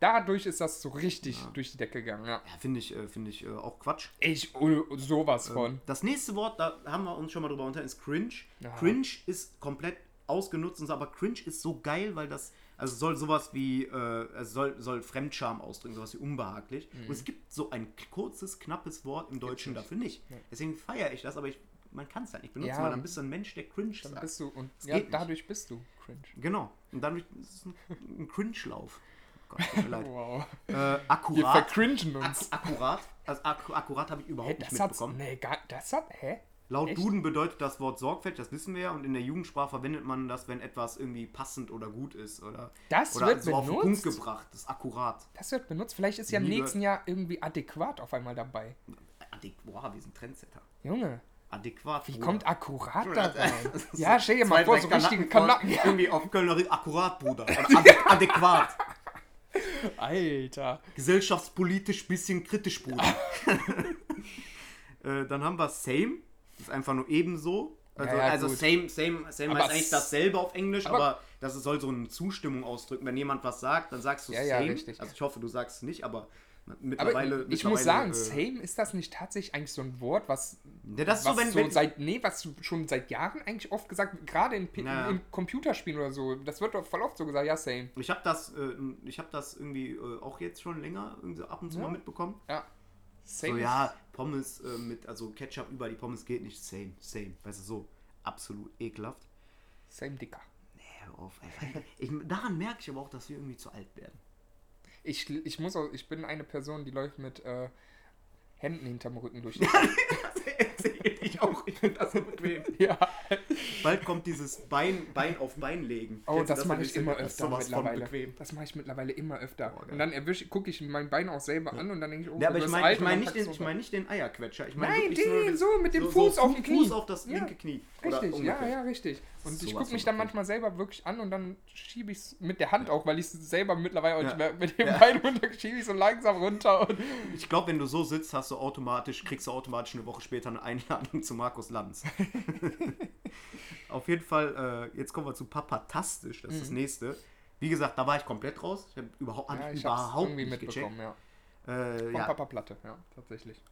Dadurch ist das so richtig Ja. durch die Decke gegangen, ja. Ja, finde ich, äh, finde ich äh, auch Quatsch. Ich, oh, sowas von. Das nächste Wort, da haben wir uns schon mal drüber unterhalten, ist cringe. Ja. Cringe ist komplett ausgenutzt, und so, aber cringe ist so geil, weil das, also soll sowas wie, äh, es soll, soll Fremdscham ausdrücken, sowas wie unbehaglich. Und es gibt so ein kurzes, knappes Wort im Deutschen dafür nicht. Deswegen feiere ich das, aber ich, man kann es halt nicht benutzen, Ja. weil dann bist du ein Mensch, der cringe Dann sagt. bist du, und ja, dadurch bist du cringe. Genau. Und dadurch ist es ein, ein Cringe-Lauf. Gott, tut mir leid. Wow. Äh, Wir akkurat. vercringen uns. Ak akkurat. Also ak akkurat habe ich überhaupt Hä, nicht mitbekommen. nee, gar, das hat, hä? Laut Echt? Duden bedeutet das Wort sorgfältig, das wissen wir ja, und in der Jugendsprache verwendet man das, wenn etwas irgendwie passend oder gut ist oder, Das oder wird so auf den Punkt benutzt? gebracht, das ist akkurat. Das wird benutzt. Vielleicht ist ja im nächsten Jahr irgendwie adäquat auf einmal dabei. Adäqu wow, wir sind Trendsetter. Junge, Adäquat. wie kommt akkurat da rein? Ja, stell dir mal vor, so richtige Kanaken Kanaken. vor- Irgendwie auf Kölner akkurat, Bruder. Oder adä adäquat. Alter. Gesellschaftspolitisch bisschen kritisch, Bruder. äh, dann haben wir same. Das ist einfach nur ebenso. Also, Ja, ja, also same, same, same Aber heißt eigentlich dasselbe auf Englisch, aber- aber, das soll so eine Zustimmung ausdrücken. Wenn jemand was sagt, dann sagst du Ja, same. ja, richtig. Also ich hoffe, du sagst es nicht, aber Aber mittlerweile. ich muss sagen, mittlerweile, same, ist das nicht tatsächlich eigentlich so ein Wort, was, Ja, was so, wenn, so wenn, seit, nee, was schon seit Jahren eigentlich oft gesagt, gerade in, Naja. in Computerspielen oder so, das wird doch voll oft so gesagt, ja, same. ich habe das, äh, ich habe das irgendwie äh, auch jetzt schon länger ab und zu Ja. mal mitbekommen. Ja. Same. So, ja, Pommes äh, mit, also Ketchup über die Pommes geht nicht. Same, same. Weißt du, so absolut ekelhaft. Same dicker. Nee, hör auf. ey. Ich, daran merke ich aber auch, dass wir irgendwie zu alt werden. Ich, ich muss auch, ich bin eine Person, die läuft mit äh, Händen hinterm Rücken durch die erzähle ich auch. Ich finde das so bequem. Ja. Bald kommt dieses Bein, Bein auf Bein legen. Oh, Kennst du das mache ich so- immer das öfter mittlerweile. Das mache ich mittlerweile immer öfter. Geil. und dann gucke ich mein Bein auch selber an und dann denke ich, oh, Ja, aber ich meine ich mein nicht, den, ich so- mein nicht den Eierquetscher. Ich mein Nein, den, das- so, mit dem Fuß auf Fu- dem Knie. Fuß auf das Ja. linke Knie. Richtig, ja, ja, richtig. Und ich gucke mich dann manchmal selber wirklich an und dann schiebe ich es mit der Hand auch, weil ich es selber mittlerweile auch Ja. nicht mehr mit dem Ja. Bein runter schiebe ich so langsam runter. Ich glaube, wenn du so sitzt, hast du automatisch, kriegst du automatisch eine Woche später eine Einladung zu Markus Lanz. Auf jeden Fall, äh, jetzt kommen wir zu Papatastisch, das ist das nächste. Wie gesagt, da war ich komplett raus. Ich habe überhaupt, Mhm. ja, ich überhaupt irgendwie nicht mitbekommen, gecheckt. ja. Äh, Von ja, Papa Platte, ja, tatsächlich.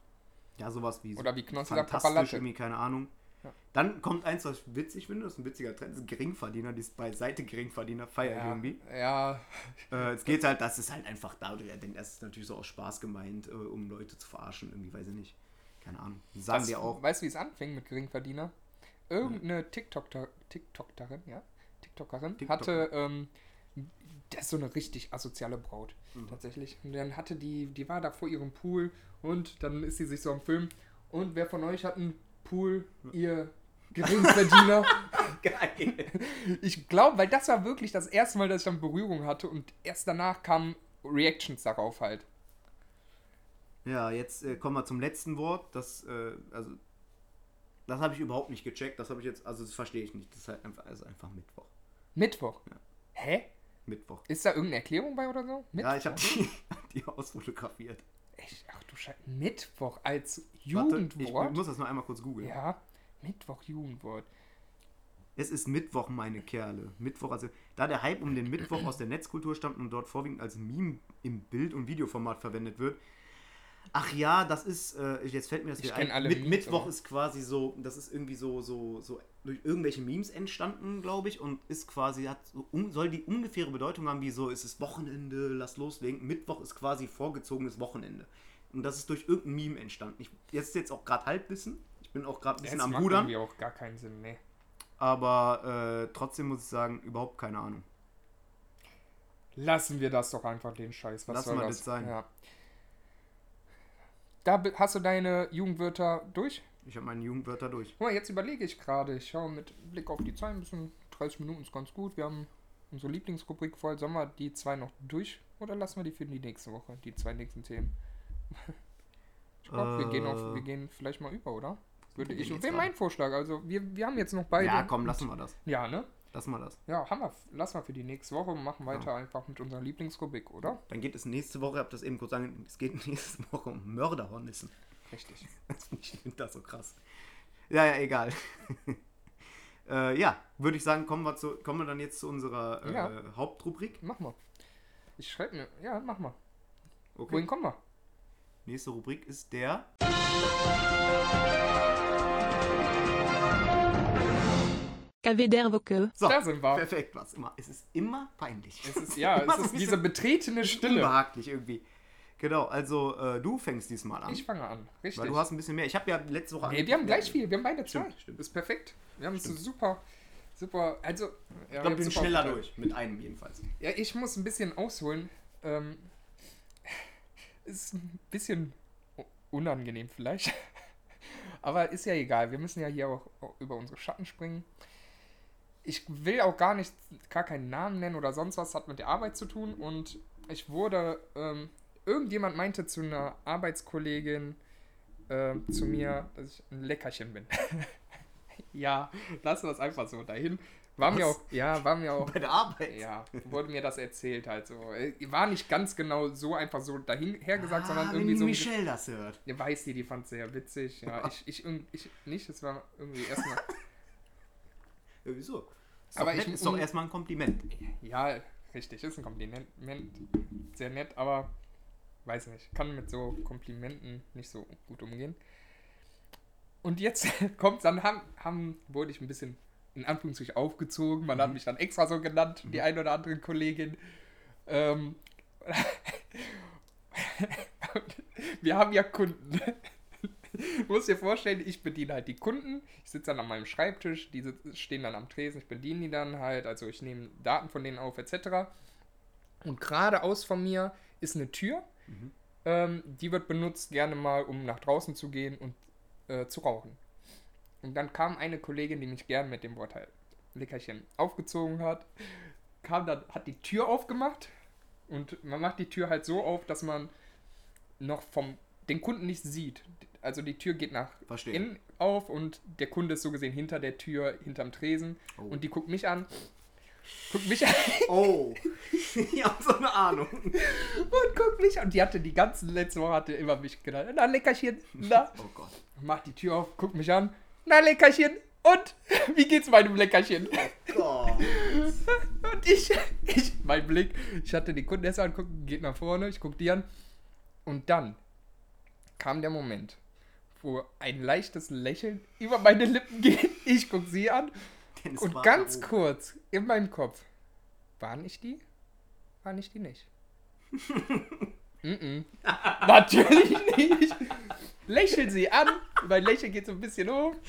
ja, sowas wie Oder wie Knossi sagt, Papa fantastisch, Latte. irgendwie, keine Ahnung. Ja. Dann kommt eins, was ich witzig finde, das ist ein witziger Trend, das ist Geringverdiener, die ist beiseite Geringverdiener, feier ich Ja, irgendwie. ja, Äh, es geht halt, das ist halt einfach da, er denkt, das ist natürlich so aus Spaß gemeint, äh, um Leute zu verarschen, irgendwie, weiß ich nicht. Keine Ahnung. Sagen das, die auch. Weißt du, wie es anfing mit Geringverdiener? Irgendeine TikTok TikTokerin, ja, TikTokerin TikTok. hatte, ähm, das ist so eine richtig asoziale Braut, Mhm. tatsächlich. Und dann hatte die, die war da vor ihrem Pool und dann ist sie sich so am Film. Und wer von euch hat einen Pool, ihr Geringverdiener? Geil. ich glaube, weil das war wirklich das erste Mal, dass ich dann Berührung hatte und erst danach kamen Reactions darauf halt. Ja, jetzt äh, kommen wir zum letzten Wort. Das, äh, also, das habe ich überhaupt nicht gecheckt. Das habe ich jetzt, also das verstehe ich nicht. Das ist halt einfach, also einfach Mittwoch. Mittwoch. Hä? Mittwoch. Ist da irgendeine Erklärung bei oder so? Ja, ich habe Mittwoch? die, die ausfotografiert. Echt? Ach du Scheiße. Mittwoch als Warte, ich Jugendwort? muss das noch einmal kurz googeln. ja, Mittwoch Jugendwort. Es ist Mittwoch, meine Kerle. Mittwoch, also da der Hype um den Mittwoch aus der Netzkultur stammt und dort vorwiegend als Meme im Bild- und Videoformat verwendet wird. Ach ja, das ist, äh, jetzt fällt mir das wieder ein. alle Mit, Memes, Mittwoch aber- ist quasi so, das ist irgendwie so, so, so durch irgendwelche Memes entstanden, glaube ich, und ist quasi, hat so, um, soll die ungefähre Bedeutung haben, wie so, es ist Wochenende, lass loslegen. Mittwoch ist quasi vorgezogenes Wochenende. Und das ist durch irgendein Meme entstanden. Ich, jetzt ist jetzt auch gerade Halbwissen. Ich bin auch gerade ein bisschen Das am macht Rudern. irgendwie auch gar keinen Sinn, ne. Aber äh, trotzdem muss ich sagen, überhaupt keine Ahnung. Lassen wir das doch einfach den Scheiß. Was Lassen soll wir das das sein. Ja. Da hast du deine Jugendwörter durch? Ich habe meine Jugendwörter durch. Guck mal, jetzt überlege ich gerade. Ich schaue mit Blick auf die Zeit ein bisschen. 30 Minuten ist ganz gut. Wir haben unsere Lieblingsrubrik voll. Sollen wir die zwei noch durch oder lassen wir die für die nächste Woche? Die zwei nächsten Themen. Ich glaube, wir, gehen auf, Äh. wir gehen vielleicht mal über, oder? Würde ich. jetzt Wäre mein Vorschlag. Also, wir, wir haben jetzt noch beide. Ja, komm, lassen wir das. Ja, ne? Lassen wir das. Ja, haben wir. Lassen wir für die nächste Woche und machen weiter einfach mit unserer Lieblingsrubrik, oder? Dann geht es nächste Woche, ich habe das eben kurz sagen, es geht nächste Woche um Mörderhornissen. Richtig. Ich finde das so krass. Ja, ja, egal. äh, ja, würde ich sagen, kommen wir, zu, kommen wir dann jetzt zu unserer äh, Ja. Hauptrubrik. Mach mal. Ich schreibe mir. Ja, mach mal. Okay. Wohin kommen wir? Nächste Rubrik ist der. D'Hervoque. So, Da sind wir. perfekt, was immer. Es ist immer peinlich. Es ist, ja, es ist diese betretene Stille. Unbehaglich irgendwie. Genau, also äh, du fängst diesmal an. Ich fange an. Richtig. weil du hast ein bisschen mehr. Ich habe ja letzte Woche. nee, wir haben gleich viel. Wir haben beide zwei. Stimmt, stimmt. Ist perfekt. Wir haben es super. Super. Also. Ja, Ich wir glaube, bin super schneller aufgeteilt. durch. Mit einem jedenfalls. Ja, ich muss ein bisschen ausholen. Ähm, ist ein bisschen unangenehm vielleicht. Aber ist ja egal. Wir müssen ja hier auch über unsere Schatten springen. Ich will auch gar nicht, gar keinen Namen nennen oder sonst was, hat mit der Arbeit zu tun. Und ich wurde, ähm, irgendjemand meinte zu einer Arbeitskollegin, äh, zu mir, dass ich ein Leckerchen bin. ja, lassen wir es einfach so dahin. War mir Was? auch, ja, war mir auch Bei der Arbeit. ja, wurde mir das erzählt halt so. Äh, War nicht ganz genau so einfach so dahin hergesagt, sondern Ah, irgendwie wenn so. Michelle das hört. Ihr weiß die, die fand sehr witzig. Ja, ich, ich, ich nicht, es war irgendwie erstmal. Ja, wieso? Ist Aber ich- ist doch erstmal ein Kompliment. Ja, richtig, ist ein Kompliment. Sehr nett, aber weiß nicht. Kann mit so Komplimenten nicht so gut umgehen. Und jetzt kommt dann, haben, haben, wurde ich ein bisschen in Anführungszeichen aufgezogen. Man hat mich dann extra so genannt, die eine oder andere Kollegin. Ähm, wir haben ja Kunden. Du musst dir vorstellen, ich bediene halt die Kunden. Ich sitze dann an meinem Schreibtisch, die stehen dann am Tresen, ich bediene die dann halt, also ich nehme Daten von denen auf, etc. Und geradeaus von mir ist eine Tür. Ähm, die wird benutzt gerne mal, um nach draußen zu gehen und äh, zu rauchen. Und dann kam eine Kollegin, die mich gern mit dem Wort halt Leckerchen aufgezogen hat, kam dann, hat die Tür aufgemacht und man macht die Tür halt so auf, dass man noch vom den Kunden nicht sieht. Also die Tür geht nach Verstehe. innen auf und der Kunde ist so gesehen hinter der Tür, hinterm Tresen Oh. und die guckt mich an. Guckt mich an Oh, ich habe so eine Ahnung. und guckt mich an. Und die hatte die ganze letzte Woche hatte immer mich genannt. Na, Leckerchen, na. Oh Gott. Macht die Tür auf, guckt mich an. Na, Leckerchen. Und wie geht's meinem Leckerchen? Gott. Und ich, ich, mein Blick, ich hatte die Kunden erst angucken, geht nach vorne, ich guck die an. Und dann kam der Moment, wo ein leichtes Lächeln über meine Lippen geht. Ich guck sie an Dennis und ganz oben. kurz in meinem Kopf, waren ich die? Waren ich die nicht? mm -mm. Natürlich nicht. Lächeln sie an. Mein Lächeln geht so ein bisschen hoch. und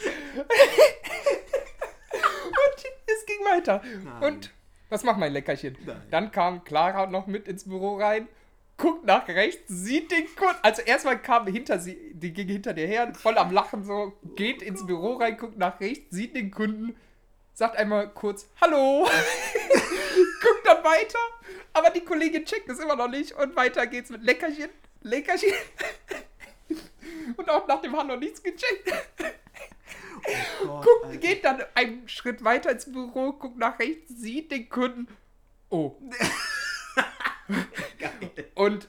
es ging weiter. Nein. Und was macht mein Leckerchen? Nein. Dann kam Clara noch mit ins Büro rein, guckt nach rechts, sieht den Kunden. Also erstmal kam hinter sie, die ging hinter dir her, voll am Lachen so, geht ins Büro rein, guckt nach rechts, sieht den Kunden, sagt einmal kurz Hallo, guckt dann weiter, aber die Kollegin checkt es immer noch nicht und weiter geht's mit Leckerchen, Leckerchen. Und auch nach dem Hallo nichts gecheckt. Oh Gott, Guckt, Alter. geht dann einen Schritt weiter ins Büro, guckt nach rechts, sieht den Kunden. Oh. Und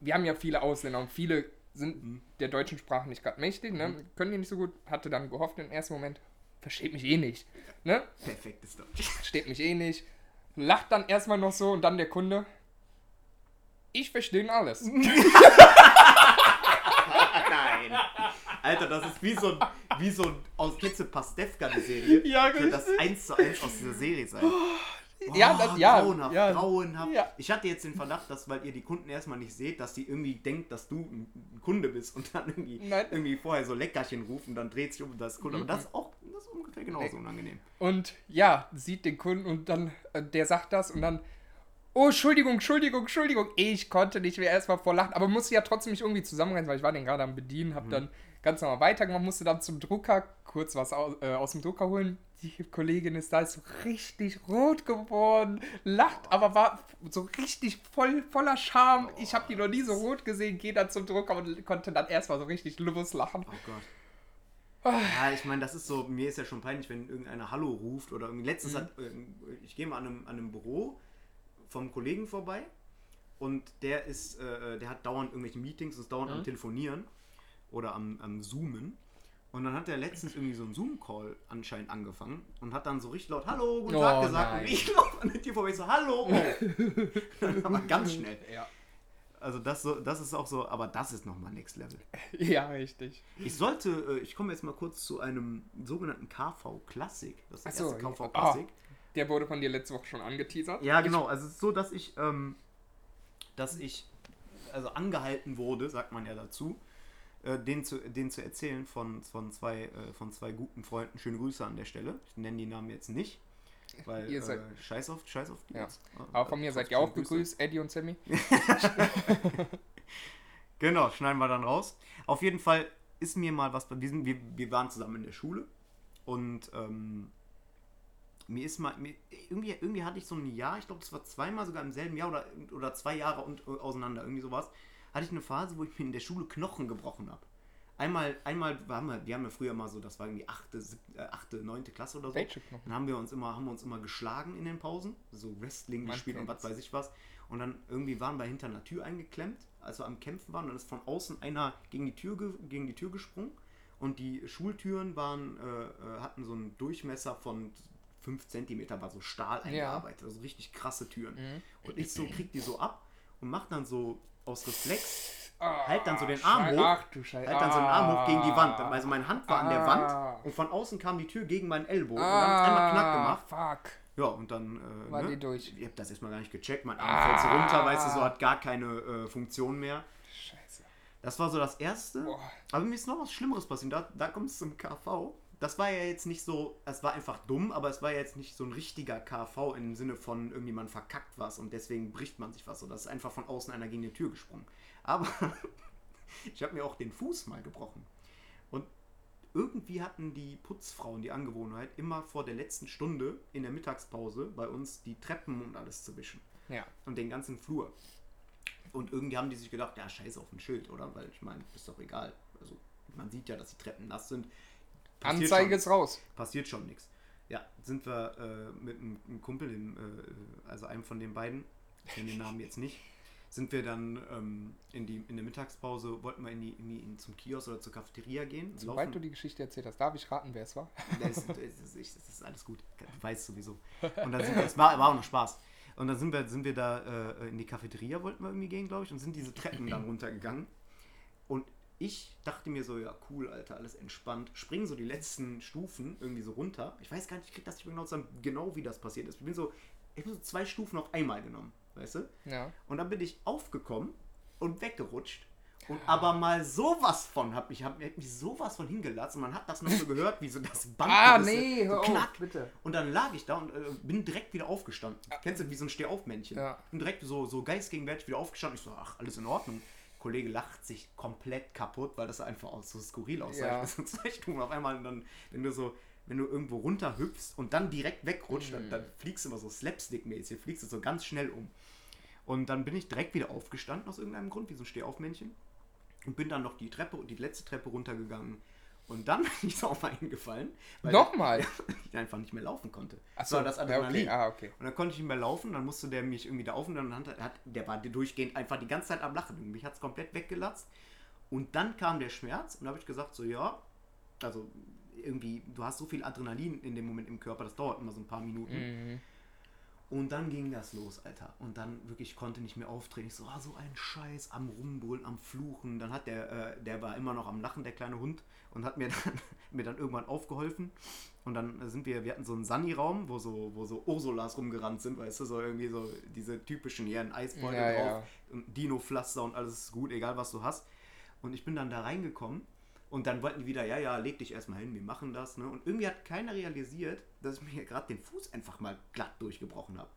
wir haben ja viele Ausländer und viele sind der deutschen Sprache nicht gerade mächtig, ne? können die nicht so gut. Hatte dann gehofft im ersten Moment, versteht mich eh nicht. Ne? Perfektes Deutsch. Versteht mich eh nicht. Lacht dann erstmal noch so und dann der Kunde. Ich verstehe alles. Nein. Alter, das ist wie so ein, wie so ein aus Kitze Pastewka die Serie. Ja, Könnte das richtig. eins zu eins aus dieser Serie sein. Ja, Boah, das, ja, grauenhaft, ja. grauenhaft. Ja. Ich hatte jetzt den Verdacht, dass, weil ihr die Kunden erstmal nicht seht, dass die irgendwie denkt, dass du ein Kunde bist und dann irgendwie, Nein. irgendwie vorher so Leckerchen rufen, dann dreht sich um und das ist Kunde. Aber Mhm. das ist auch das ist ungefähr genauso Nee. unangenehm. Und ja, sieht den Kunden und dann, äh, der sagt das und dann, oh, Entschuldigung, Entschuldigung, Entschuldigung. Ich konnte nicht mehr erstmal vor Lachen, aber musste ja trotzdem mich irgendwie zusammenreißen, weil ich war den gerade am Bedienen, hab dann ganz normal weitergemacht, musste dann zum Drucker kurz was aus, äh, aus dem Drucker holen. Die Kollegin ist da, ist so richtig rot geworden, lacht, aber war so richtig voll, voller Charme. Ich habe die noch nie so rot gesehen, gehe dann zum Drucker und konnte dann erstmal so richtig loslachen. Oh Gott. Ja, ich meine, das ist so, mir ist ja schon peinlich, wenn irgendeiner Hallo ruft oder irgendwie. Letztens hat, äh, ich gehe mal an einem, an einem Büro vom Kollegen vorbei und der ist, äh, der hat dauernd irgendwelche Meetings, ist dauernd am Telefonieren oder am, am Zoomen. Und dann hat er letztens irgendwie so einen Zoom-Call anscheinend angefangen und hat dann so richtig laut Hallo, guten Oh, Tag gesagt. nein. Und ich laufe an der Tür vorbei, ich so Hallo. Oh. aber ganz schnell. Ja, Also das, so, das ist auch so, aber das ist nochmal Next Level. ja richtig. Ich sollte, äh, ich komme jetzt mal kurz zu einem sogenannten KV Classic. Das ist der so, erste. KV. Classic. Der wurde von dir letzte Woche schon angeteasert. Ja, genau. Also es ist so, dass ich, ähm, dass ich, also angehalten wurde, sagt man ja dazu, äh, den, zu, den zu erzählen von, von, zwei, äh, von zwei guten Freunden. Schöne Grüße an der Stelle. Ich nenne die Namen jetzt nicht. Weil, Ihr äh, seid- scheiß auf, scheiß auf die Ja. jetzt. Aber von mir seid ihr auch gegrüßt, Eddie und Sammy. Genau, schneiden wir dann raus. Auf jeden Fall ist mir mal was, wir, sind, wir, wir waren zusammen in der Schule und ähm, mir ist mal, mir, irgendwie, irgendwie hatte ich so ein Jahr, ich glaube, das war zweimal sogar im selben Jahr oder, oder zwei Jahre und, äh, auseinander, irgendwie sowas, hatte ich eine Phase, wo ich mir in der Schule Knochen gebrochen habe. Einmal, einmal waren wir, wir haben ja früher mal so, das war irgendwie 8., 7., äh, 8., 9. Klasse oder so. Dann haben wir uns immer, haben wir uns immer geschlagen in den Pausen, so Wrestling gespielt und was weiß ich was. Und dann irgendwie waren wir hinter einer Tür eingeklemmt, als wir am Kämpfen waren. Und dann ist von außen einer gegen die Tür, ge gegen die Tür gesprungen. Und die Schultüren waren, äh, äh, hatten so einen Durchmesser von 5 cm, war so Stahl eingearbeitet. Also richtig krasse Türen. Mhm. Und ich so krieg die so ab und mach dann so aus Reflex Ah, halt dann so den Arm Schei- hoch, Ach du Scheiße. halt dann so den Arm hoch gegen die Wand. Also meine Hand war an der Ah. Wand und von außen kam die Tür gegen meinen Ellbogen und dann hat's einmal knack gemacht. Fuck. Ja, und dann. Äh, War ne? die durch. Ich hab das erstmal gar nicht gecheckt. Mein Arm Ah. fällt so runter, weißt du, so hat gar keine äh, Funktion mehr. Scheiße. Das war so das erste. Boah. Aber mir ist noch was Schlimmeres passiert. Da, da kommt es zum KV. Das war ja jetzt nicht so, es war einfach dumm, aber es war ja jetzt nicht so ein richtiger KV im Sinne von irgendjemand verkackt was und deswegen bricht man sich was. So, das ist einfach von außen einer gegen die Tür gesprungen. Aber ich habe mir auch den Fuß mal gebrochen. Und irgendwie hatten die Putzfrauen die Angewohnheit, immer vor der letzten Stunde in der Mittagspause bei uns die Treppen und alles zu wischen. Ja. Und den ganzen Flur. Und irgendwie haben die sich gedacht, ja, scheiße auf ein Schild, oder? Weil ich meine, ist doch egal. Also man sieht ja, dass die Treppen nass sind. Passiert Anzeige schon, ist raus. passiert schon nichts. Ja, sind wir äh, mit einem, einem Kumpel, dem, äh, also einem von den beiden, ich kenne den Namen jetzt nicht, sind wir dann ähm, in, die, in der Mittagspause, wollten wir in die, in die, in, zum Kiosk oder zur Cafeteria gehen. Sobald du die Geschichte erzählt hast, darf ich raten, wer es war? Das ist, das, das ist alles gut. Du weißt sowieso. Und dann sind wir, es war, war auch noch Spaß. Und dann sind wir, sind wir da äh, in die Cafeteria, wollten wir irgendwie gehen, glaube ich, und sind diese Treppen dann runtergegangen. Und ich dachte mir so, ja cool, Alter, alles entspannt. Springen so die letzten Stufen irgendwie so runter. Ich weiß gar nicht, ich krieg das nicht mehr genau zusammen, genau wie das passiert ist. Ich bin so, ich bin so zwei Stufen auf einmal genommen, weißt du? Ja. Und dann bin ich aufgekommen und weggerutscht. Und aber mal sowas von, hab ich hab, hab mich sowas von hingelatzt und man hat das noch so gehört, wie so das Band Ah, nee, hör so auf, knack. bitte. Und dann lag ich da und äh, bin direkt wieder aufgestanden. Kennst du, wie so ein Stehaufmännchen. Ja. Und direkt so, so geistgegenwärtig wieder aufgestanden. Ich so, ach, alles in Ordnung. Kollege lacht sich komplett kaputt, weil das einfach auch so skurril aussah. Ja. Stunden auf einmal und dann, wenn du so, wenn du irgendwo runter hüpfst und dann direkt wegrutscht, dann, dann fliegst du immer so Slapstick-mäßig, fliegst du so ganz schnell um. Und dann bin ich direkt wieder aufgestanden aus irgendeinem Grund, wie so ein Stehaufmännchen. Und bin dann noch die Treppe, die letzte Treppe runtergegangen. Und dann bin ich so auf einen gefallen, weil Nochmal. ich einfach nicht mehr laufen konnte. Ach Das war das ja, Adrenalin. okay. Ah, okay. Und dann konnte ich nicht mehr laufen, dann musste der mich irgendwie da aufnehmen. Dann hat, hat, der war durchgehend einfach die ganze Zeit am Lachen. Und Mich hat es komplett weggelatzt. Und dann kam der Schmerz und da habe ich gesagt, so ja, also irgendwie, du hast so viel Adrenalin in dem Moment im Körper, das dauert immer so ein paar Minuten. Mhm. Und dann ging das los, Alter. Und dann wirklich ich konnte nicht mehr auftreten. Ich so, ah, so ein Scheiß, am Rumbrüllen, am Fluchen. Dann hat der, äh, der war immer noch am Lachen, der kleine Hund, und hat mir dann, mir dann irgendwann aufgeholfen. Und dann sind wir, wir hatten so einen Sunny-Raum, wo so, wo so Ursulas rumgerannt sind, weißt du, so irgendwie so diese typischen, hier ein Eisbeutel Ja, drauf, ja. und Dino-Pflaster und alles ist gut, egal was du hast. Und ich bin dann da reingekommen und dann wollten die wieder, ja, ja, leg dich erstmal hin, wir machen das. Ne? Und irgendwie hat keiner realisiert, dass ich mir gerade den Fuß einfach mal glatt durchgebrochen habe.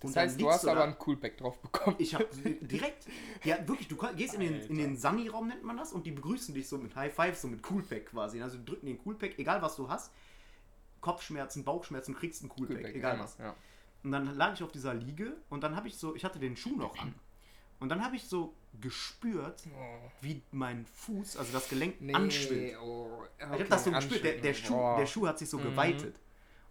Das heißt, du hast aber einen Coolback drauf bekommen. Ich habe direkt, ja wirklich, du gehst in den, in den Sunny-Raum, nennt man das, und die begrüßen dich so mit High Five, so mit Coolpack quasi. Also die drücken den Coolpack, egal was du hast. Kopfschmerzen, Bauchschmerzen, kriegst einen Coolpack, Coolback, egal ja, was. Ja. Und dann lag ich auf dieser Liege und dann habe ich so, ich hatte den Schuh noch an. Und dann habe ich so gespürt, Oh. wie mein Fuß, also das Gelenk Nee, anschwillt. oh, Ich okay, habe das so gespürt, der, der. Schuh, Boah. der Schuh hat sich so Mhm. geweitet.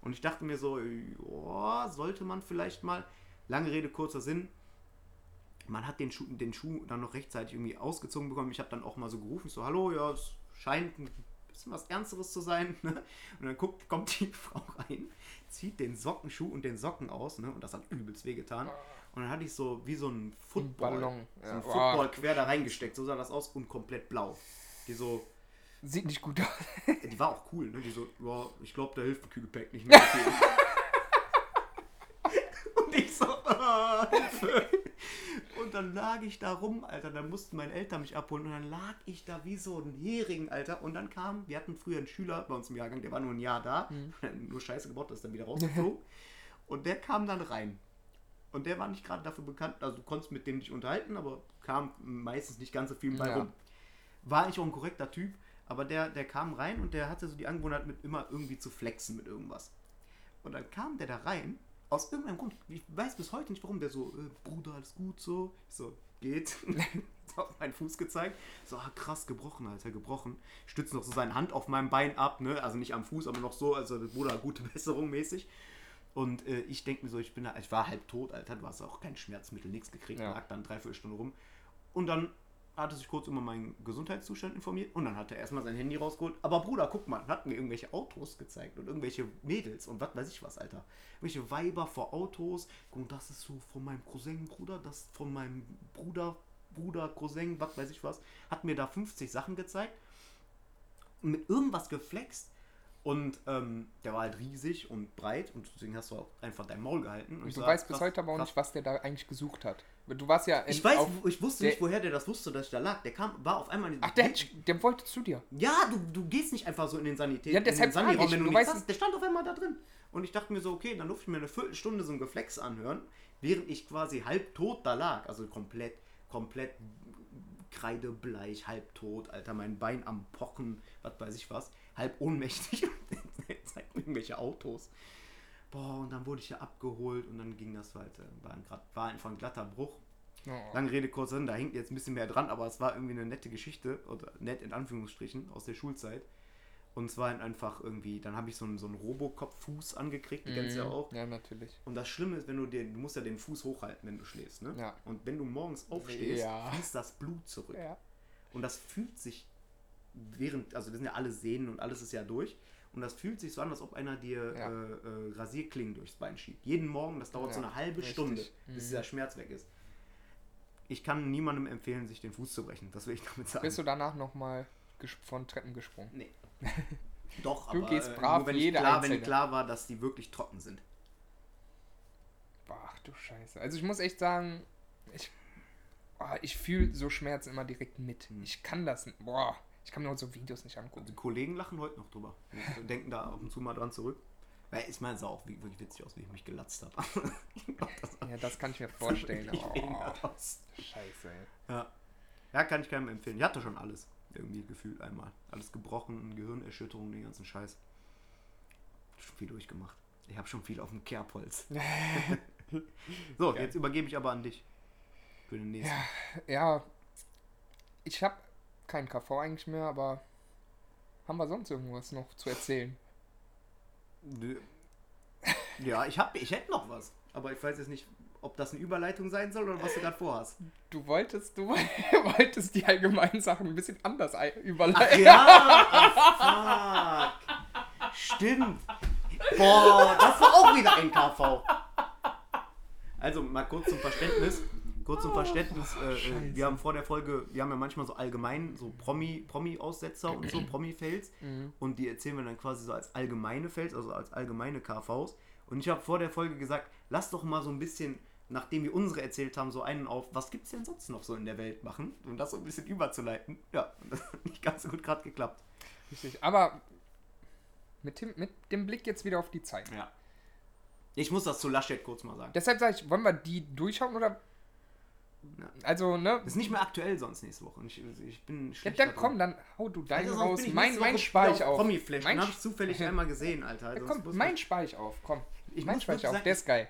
Und ich dachte mir so, ja, sollte man vielleicht mal, lange Rede, kurzer Sinn, man hat den Schuh, den Schuh dann noch rechtzeitig irgendwie ausgezogen bekommen. Ich habe dann auch mal so gerufen, so, hallo, ja, es scheint ein bisschen was Ernsteres zu sein. Ne? Und dann guckt, kommt die Frau rein, zieht den Sockenschuh und den Socken aus, ne? und das hat übelst wehgetan. Und dann hatte ich so wie so ein Football, Ballon, so ja. ein Boah. Football quer da reingesteckt. So sah das aus und komplett blau. Die so, Sieht nicht gut aus. die war auch cool, ne? Die so, ja, ich glaube, da hilft ein Kügelpack nicht mehr. und ich so, ah, Hilfe. Und dann lag ich da rum, Alter. Dann mussten meine Eltern mich abholen. Und dann lag ich da wie so ein Hering, Alter. Und dann kam, wir hatten früher einen Schüler bei uns im Jahrgang, der war nur ein Jahr da. Nur Scheiße gebaut, ist dann wieder rausgeflogen. und der kam dann rein. Und der war nicht gerade dafür bekannt, also du konntest mit dem nicht unterhalten, aber kam meistens nicht ganz so viel bei Ja. rum. War eigentlich auch ein korrekter Typ, aber der, der kam rein und der hatte so die Angewohnheit, mit immer irgendwie zu flexen mit irgendwas. Und dann kam der da rein, aus irgendeinem Grund, ich weiß bis heute nicht warum, der so, äh, Bruder, alles gut so. Ich so, geht. auf meinen Fuß gezeigt. So, ah, krass, gebrochen, Alter, gebrochen. Stützt noch so seine Hand auf meinem Bein ab, ne? Also nicht am Fuß, aber noch so, also Bruder, gute Besserung mäßig. Und äh, ich denke mir so, ich bin da, ich war halb tot, Alter, du hast auch kein Schmerzmittel, nichts gekriegt, Ja. lag dann dreiviertel Stunde rum. Und dann hatte sich kurz über meinen Gesundheitszustand informiert und dann hat er erstmal sein Handy rausgeholt. Aber Bruder, guck mal, hat mir irgendwelche Autos gezeigt und irgendwelche Mädels und was weiß ich was, Alter. Irgendwelche Weiber vor Autos. Und das ist so von meinem Cousin, Bruder, das von meinem Bruder, Bruder, Cousin, was weiß ich was. Hat mir da 50 Sachen gezeigt und mit irgendwas geflext. Und ähm, der war halt riesig und breit und deswegen hast du auch einfach dein Maul gehalten. Und ich Du sag, weißt bis heute aber auch nicht, was der da eigentlich gesucht hat. Du warst ja in, Ich weiß, ich wusste der- nicht, woher der das wusste, dass ich da lag. Der kam, war auf einmal in Ach, der, hat- der wollte zu dir. Ja, du, du gehst nicht einfach so in den Sanität. Ja, deshalb in den Saniraum, wenn du, du weißt hast. Der stand auf einmal da drin. Und ich dachte mir so, okay, dann durfte ich mir eine Viertelstunde so ein Geflex anhören, während ich quasi halb tot da lag. Also komplett, komplett kreidebleich, halb tot, Alter, mein Bein am Pochen, was weiß ich was, halb ohnmächtig. Und zeigt mir irgendwelche Autos. Boah, und dann wurde ich ja abgeholt und dann ging das weiter. War, ein, war einfach ein glatter Bruch. Oh. Lange Rede, kurzer Sinn, da hängt jetzt ein bisschen mehr dran, aber es war irgendwie eine nette Geschichte, oder nett in Anführungsstrichen, aus der Schulzeit. Und zwar halt einfach irgendwie, dann habe ich so einen, so einen Robocop-Fuß angekriegt, die kennst du ja Mhm. auch. Ja, natürlich. Und das Schlimme ist, wenn du dir, du musst ja den Fuß hochhalten, wenn du schläfst, ne? Ja. Und wenn du morgens aufstehst, Ja. fließt das Blut zurück. Ja. Und das fühlt sich während, also das sind ja alle Sehnen und alles ist ja durch. Und das fühlt sich so an, als ob einer dir Ja. äh, äh, Rasierklingen durchs Bein schiebt. Jeden Morgen, das dauert so Ja, eine halbe richtig. Stunde, bis Mhm. dieser Schmerz weg ist. Ich kann niemandem empfehlen, sich den Fuß zu brechen. Das will ich damit sagen. Bist du danach nochmal von Treppen gesprungen? Nee. Doch, Du aber gehst äh, brav nur wenn, ich jede klar, wenn einzelne. klar war, dass die wirklich trocken sind. Ach du Scheiße. Also ich muss echt sagen, ich, boah, ich fühle so Schmerz immer direkt mit. Hm. Ich kann das nicht. Boah, ich kann mir so Videos nicht angucken. Die Kollegen lachen heute noch drüber. Die denken da ab und zu mal dran zurück. Weil ich meine, es sah auch wirklich witzig aus, wie ich mich gelatzt habe. Ja, das kann ich mir vorstellen. Oh, aus. Scheiße, ey. Ja. ja, kann ich keinem empfehlen. Ich hatte schon alles. Irgendwie gefühlt einmal. Alles gebrochen, Gehirnerschütterung, den ganzen Scheiß. Schon viel durchgemacht. Ich habe schon viel auf dem Kerbholz. so, Geil. jetzt übergebe ich aber an dich. Für den nächsten. Ja, ich habe keinen KV eigentlich mehr, aber haben wir sonst irgendwas noch zu erzählen? Nö. Ja, ich, hab, ich hätte noch was. Aber ich weiß jetzt nicht, ob das eine Überleitung sein soll oder was du gerade vorhast. Du wolltest, du wolltest die allgemeinen Sachen ein bisschen anders ei- Ach überleiten. ja, ach, fuck. Stimmt. Boah, das war auch wieder ein KV. Also mal kurz zum Verständnis. Kurz zum Verständnis, äh, äh, wir haben vor der Folge, wir haben ja manchmal so allgemein so Promi, Promi-Aussetzer und so Promi-Fails Mhm. und die erzählen wir dann quasi so als allgemeine Fails, also als allgemeine KVs. Und ich habe vor der Folge gesagt, lass doch mal so ein bisschen, nachdem wir unsere erzählt haben, so einen auf, was gibt's denn sonst noch so in der Welt machen, um das so ein bisschen überzuleiten. Ja, das hat nicht ganz so gut gerade geklappt. Richtig. Aber mit dem, mit dem Blick jetzt wieder auf die Zeit. Ja. Ich muss das zu Laschet kurz mal sagen. Deshalb sage ich, wollen wir die durchschauen oder. Ja. Also, ne? Das ist nicht mehr aktuell sonst nächste Woche. Ich, ich bin Ja, schlecht dann da drin. komm, dann hau du deinen Also raus. ich Mein, mein spare ich auf. Promi-Flash. Mein Den habe ich zufällig einmal gesehen, Alter. Ja, Also komm, mein spare ich auf. Komm. Ich mein spare ich auf. sagen, Der ist geil.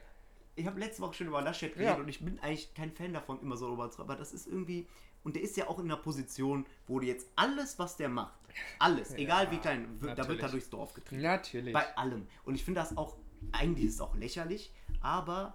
Ich habe letzte Woche schon über Laschet geredet Ja. und ich bin eigentlich kein Fan davon, immer so darüber zu aber das ist irgendwie, und der ist ja auch in einer Position, wo du jetzt alles, was der macht, alles, egal wie klein, wird, da wird er natürlich. durchs Dorf getrieben. Natürlich. Bei allem. Und ich finde das auch, eigentlich ist es auch lächerlich, aber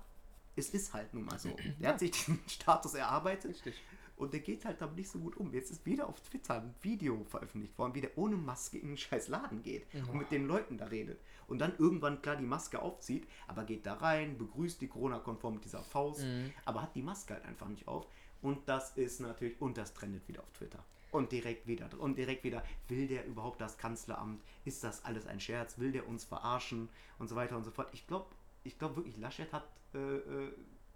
es ist halt nun mal so. Der hat sich diesen Status erarbeitet Richtig. und der geht halt damit nicht so gut um. Jetzt ist wieder auf Twitter ein Video veröffentlicht worden, wie der ohne Maske in einen scheiß Laden geht und mit den Leuten da redet. Und dann irgendwann klar die Maske aufzieht, aber geht da rein, begrüßt die Corona-konform mit dieser Faust, aber hat die Maske halt einfach nicht auf. Und das ist natürlich, und das trendet wieder auf Twitter. Und direkt wieder, und direkt wieder, will der überhaupt das Kanzleramt? Ist das alles ein Scherz? Will der uns verarschen? Und so weiter und so fort. Ich glaube, ich glaube wirklich, Laschet hat äh, äh,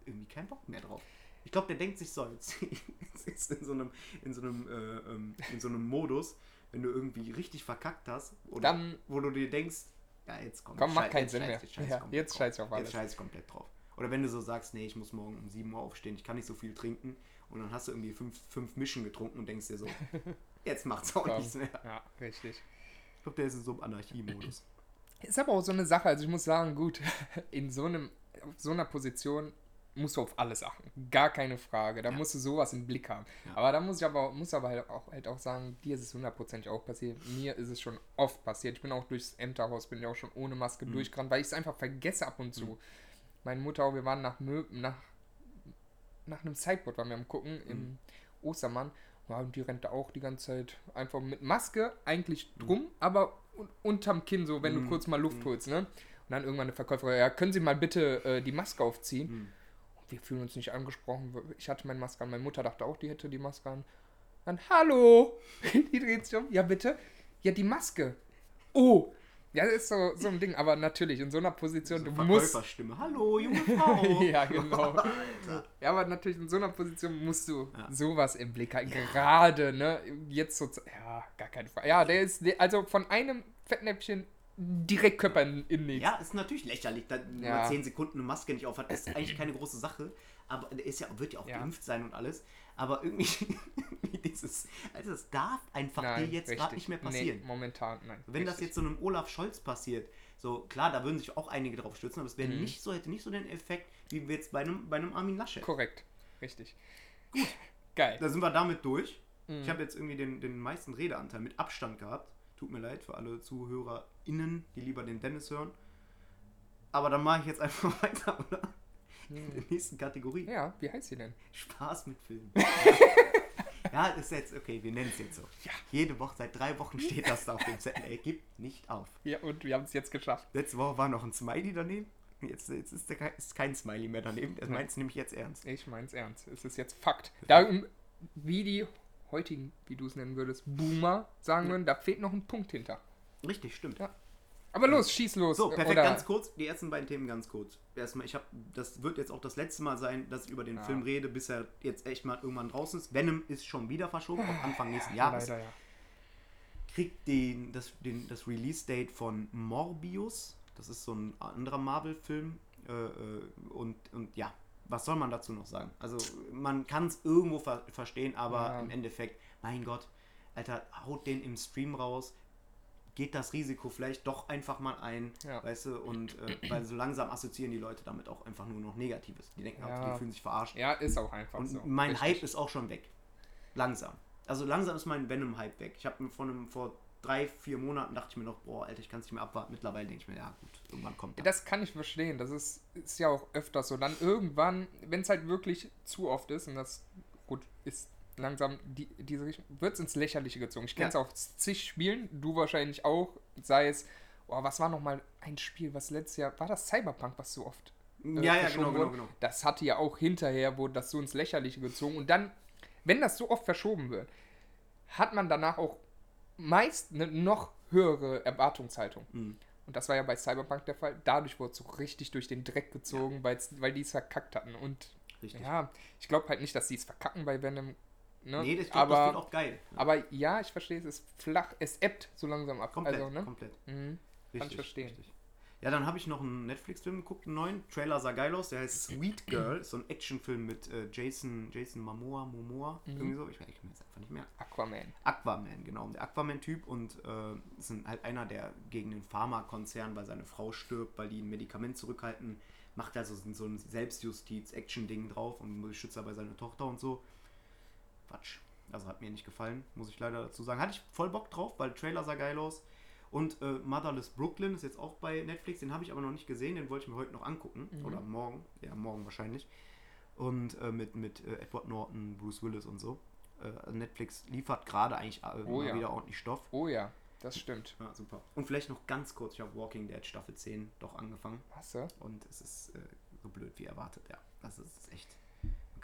irgendwie keinen Bock mehr drauf. Ich glaube, der denkt sich so, jetzt ist in so einem, in so einem, äh, ähm, in so einem Modus, wenn du irgendwie richtig verkackt hast, oder Dann- wo du dir denkst, ja, jetzt komm, Komm, macht keinen jetzt Sinn scheiß- mehr. Jetzt scheiß, Ja, ich komplett jetzt scheiß ich auf alles. Jetzt scheiß ich komplett drauf. Oder wenn du so sagst, nee, ich muss morgen um 7 Uhr aufstehen, ich kann nicht so viel trinken und dann hast du irgendwie fünf, fünf Mischen getrunken und denkst dir so, Jetzt macht's auch Komm. nichts mehr. Ja, richtig. Ich glaube, der ist in so einem Anarchie-Modus. Ist aber auch so eine Sache, also ich muss sagen, gut, in so einem, auf so einer Position musst du auf alles achten. Gar keine Frage. Da musst du sowas im Blick haben. Ja. Aber da muss ich aber, muss aber halt auch, halt auch sagen, dir ist es hundertprozentig auch passiert. Mir ist es schon oft passiert. Ich bin auch durchs Ämterhaus, bin ja auch schon ohne Maske Mhm. durchgerannt, weil ich es einfach vergesse ab und zu. Meine Mutter, wir waren nach Mö nach, nach einem Sideboard, waren wir am gucken, Mhm. im Ostermann. Ja, und die rennt da auch die ganze Zeit einfach mit Maske eigentlich Mhm. drum, aber un unterm Kinn, so wenn du kurz mal Luft holst, ne? Und dann irgendwann eine Verkäuferin, ja, können Sie mal bitte äh, die Maske aufziehen? Mhm. Und wir fühlen uns nicht angesprochen. Ich hatte meine Maske an, meine Mutter dachte auch, die hätte die Maske an. Dann, hallo! die dreht sich um. Ja, bitte? Ja, die Maske. Oh! Ja, das ist so, so ein Ding, aber natürlich, in so einer Position, So du musst. Hallo, junge Frau. ja, genau. Alter. Ja, aber natürlich in so einer Position musst du Ja. sowas im Blick halten. Gerade, ne? Jetzt so. Ja, gar keine Frage. Ja, der ist. Also von einem Fettnäpfchen direkt Körper in, in nichts. Ja, ist natürlich lächerlich, da wenn Ja. man 10 Sekunden eine Maske nicht aufhat, ist eigentlich keine große Sache. Aber er ist ja, wird ja auch Ja. geimpft sein und alles. Aber irgendwie, dieses, also das darf einfach dir jetzt gerade nicht mehr passieren. Nee, momentan, nein. Wenn das richtig. jetzt so einem Olaf Scholz passiert, so klar, da würden sich auch einige drauf stützen, aber es wäre Mhm. nicht so, hätte nicht so den Effekt, wie wir jetzt bei einem, bei einem Armin Laschet. Korrekt. Richtig. Gut. Geil. Da sind wir damit durch. Mhm. Ich habe jetzt irgendwie den, den meisten Redeanteil mit Abstand gehabt. Tut mir leid für alle ZuhörerInnen, die lieber den Dennis hören. Aber dann mache ich jetzt einfach weiter, oder? In der nächsten Kategorie. Ja, wie heißt sie denn? Spaß mit Filmen. ja, das ist jetzt, okay, wir nennen es jetzt so. Ja. Jede Woche, seit drei Wochen steht das da auf dem Zettel. Er gibt nicht auf. Ja, und wir haben es jetzt geschafft. Letzte Woche war noch ein Smiley daneben. Jetzt, jetzt ist, der, kein- ist kein Smiley mehr daneben. Er meint es nämlich jetzt ernst. Ich mein's ernst. Es ist jetzt Fakt. Da, wie die heutigen, wie du es nennen würdest, Boomer sagen würden, da fehlt noch ein Punkt hinter. Richtig, stimmt. Ja. Aber los, schieß los. So, perfekt, Oder- ganz kurz. Die ersten beiden Themen ganz kurz. Erstmal, ich habe, das wird jetzt auch das letzte Mal sein, dass ich über den Ja. Film rede, bis er jetzt echt mal irgendwann draußen ist. Venom ist schon wieder verschoben auf Anfang nächsten Jahres. Leider, ja. Kriegt den, das, den, das Release-Date von Morbius. Das ist so ein anderer Marvel-Film. Äh, äh, und, und ja, was soll man dazu noch sagen? Also, man kann es irgendwo ver verstehen, aber Ja. im Endeffekt, mein Gott, Alter, haut den im Stream raus. Geht das Risiko vielleicht doch einfach mal ein, Ja. weißt du, und äh, weil so langsam assoziieren die Leute damit auch einfach nur noch Negatives. Die denken, Ja. auch, die fühlen sich verarscht. Ja, ist auch einfach Und so. mein Richtig. Hype ist auch schon weg. Langsam. Also langsam ist mein Venom-Hype weg. Ich habe mir von einem, vor drei, vier Monaten dachte ich mir noch, boah, Alter, ich kann es nicht mehr abwarten. Mittlerweile denke ich mir, ja gut, irgendwann kommt das. Das kann ich verstehen. Das ist, ist ja auch öfters so. Dann irgendwann, wenn es halt wirklich zu oft ist, und das gut ist langsam die, diese Richtung, wird es ins Lächerliche gezogen. Ich kenne es Ja. auf zig Spielen, du wahrscheinlich auch, sei es, oh, was war nochmal ein Spiel, was letztes Jahr, war das Cyberpunk, was so oft äh, ja, ja, genau, genau, wurde? genau. Das hatte ja auch hinterher, wurde das so ins Lächerliche gezogen. Und dann, wenn das so oft verschoben wird, hat man danach auch meist eine noch höhere Erwartungshaltung. Mhm. Und das war ja bei Cyberpunk der Fall. Dadurch wurde es so richtig durch den Dreck gezogen, weil's, weil die es verkackt hatten. Und Richtig. ja, ich glaube halt nicht, dass sie es verkacken bei Venom. Ne? nee, das, ich glaub, das aber, wird auch geil. Ja, aber ja, ich verstehe, es ist flach, es ebbt so langsam ab. komplett, also, ne? komplett. Mhm. Richtig, ich verstehen. Richtig. Ja, dann habe ich noch einen Netflix-Film geguckt, einen neuen. Trailer sah geil aus. Der heißt Sweet Girl. Ist so ein Actionfilm mit äh, Jason, Jason Momoa, Momoa, Mhm. irgendwie so. Ich merke mir jetzt einfach nicht mehr. Aquaman. Aquaman, genau. Der Aquaman-Typ und äh, ist halt einer, der gegen den Pharmakonzern, weil seine Frau stirbt, weil die ein Medikament zurückhalten, macht also so, so ein Selbstjustiz-Action-Ding drauf und beschützt dabei seine Tochter und so. Quatsch. Also hat mir nicht gefallen, muss ich leider dazu sagen. Hatte ich voll Bock drauf, weil der Trailer sah geil aus. Und äh, Motherless Brooklyn ist jetzt auch bei Netflix, den habe ich aber noch nicht gesehen, den wollte ich mir heute noch angucken. Mhm. Oder morgen, ja, morgen wahrscheinlich. Und äh, mit, mit äh, Edward Norton, Bruce Willis und so. Äh, Netflix liefert gerade eigentlich äh, Oh ja. wieder ordentlich Stoff. Oh ja, das stimmt. Ja, super. Und vielleicht noch ganz kurz, ich habe Walking Dead Staffel 10 doch angefangen. Hast du? Und es ist äh, so blöd wie erwartet, ja. Das ist echt.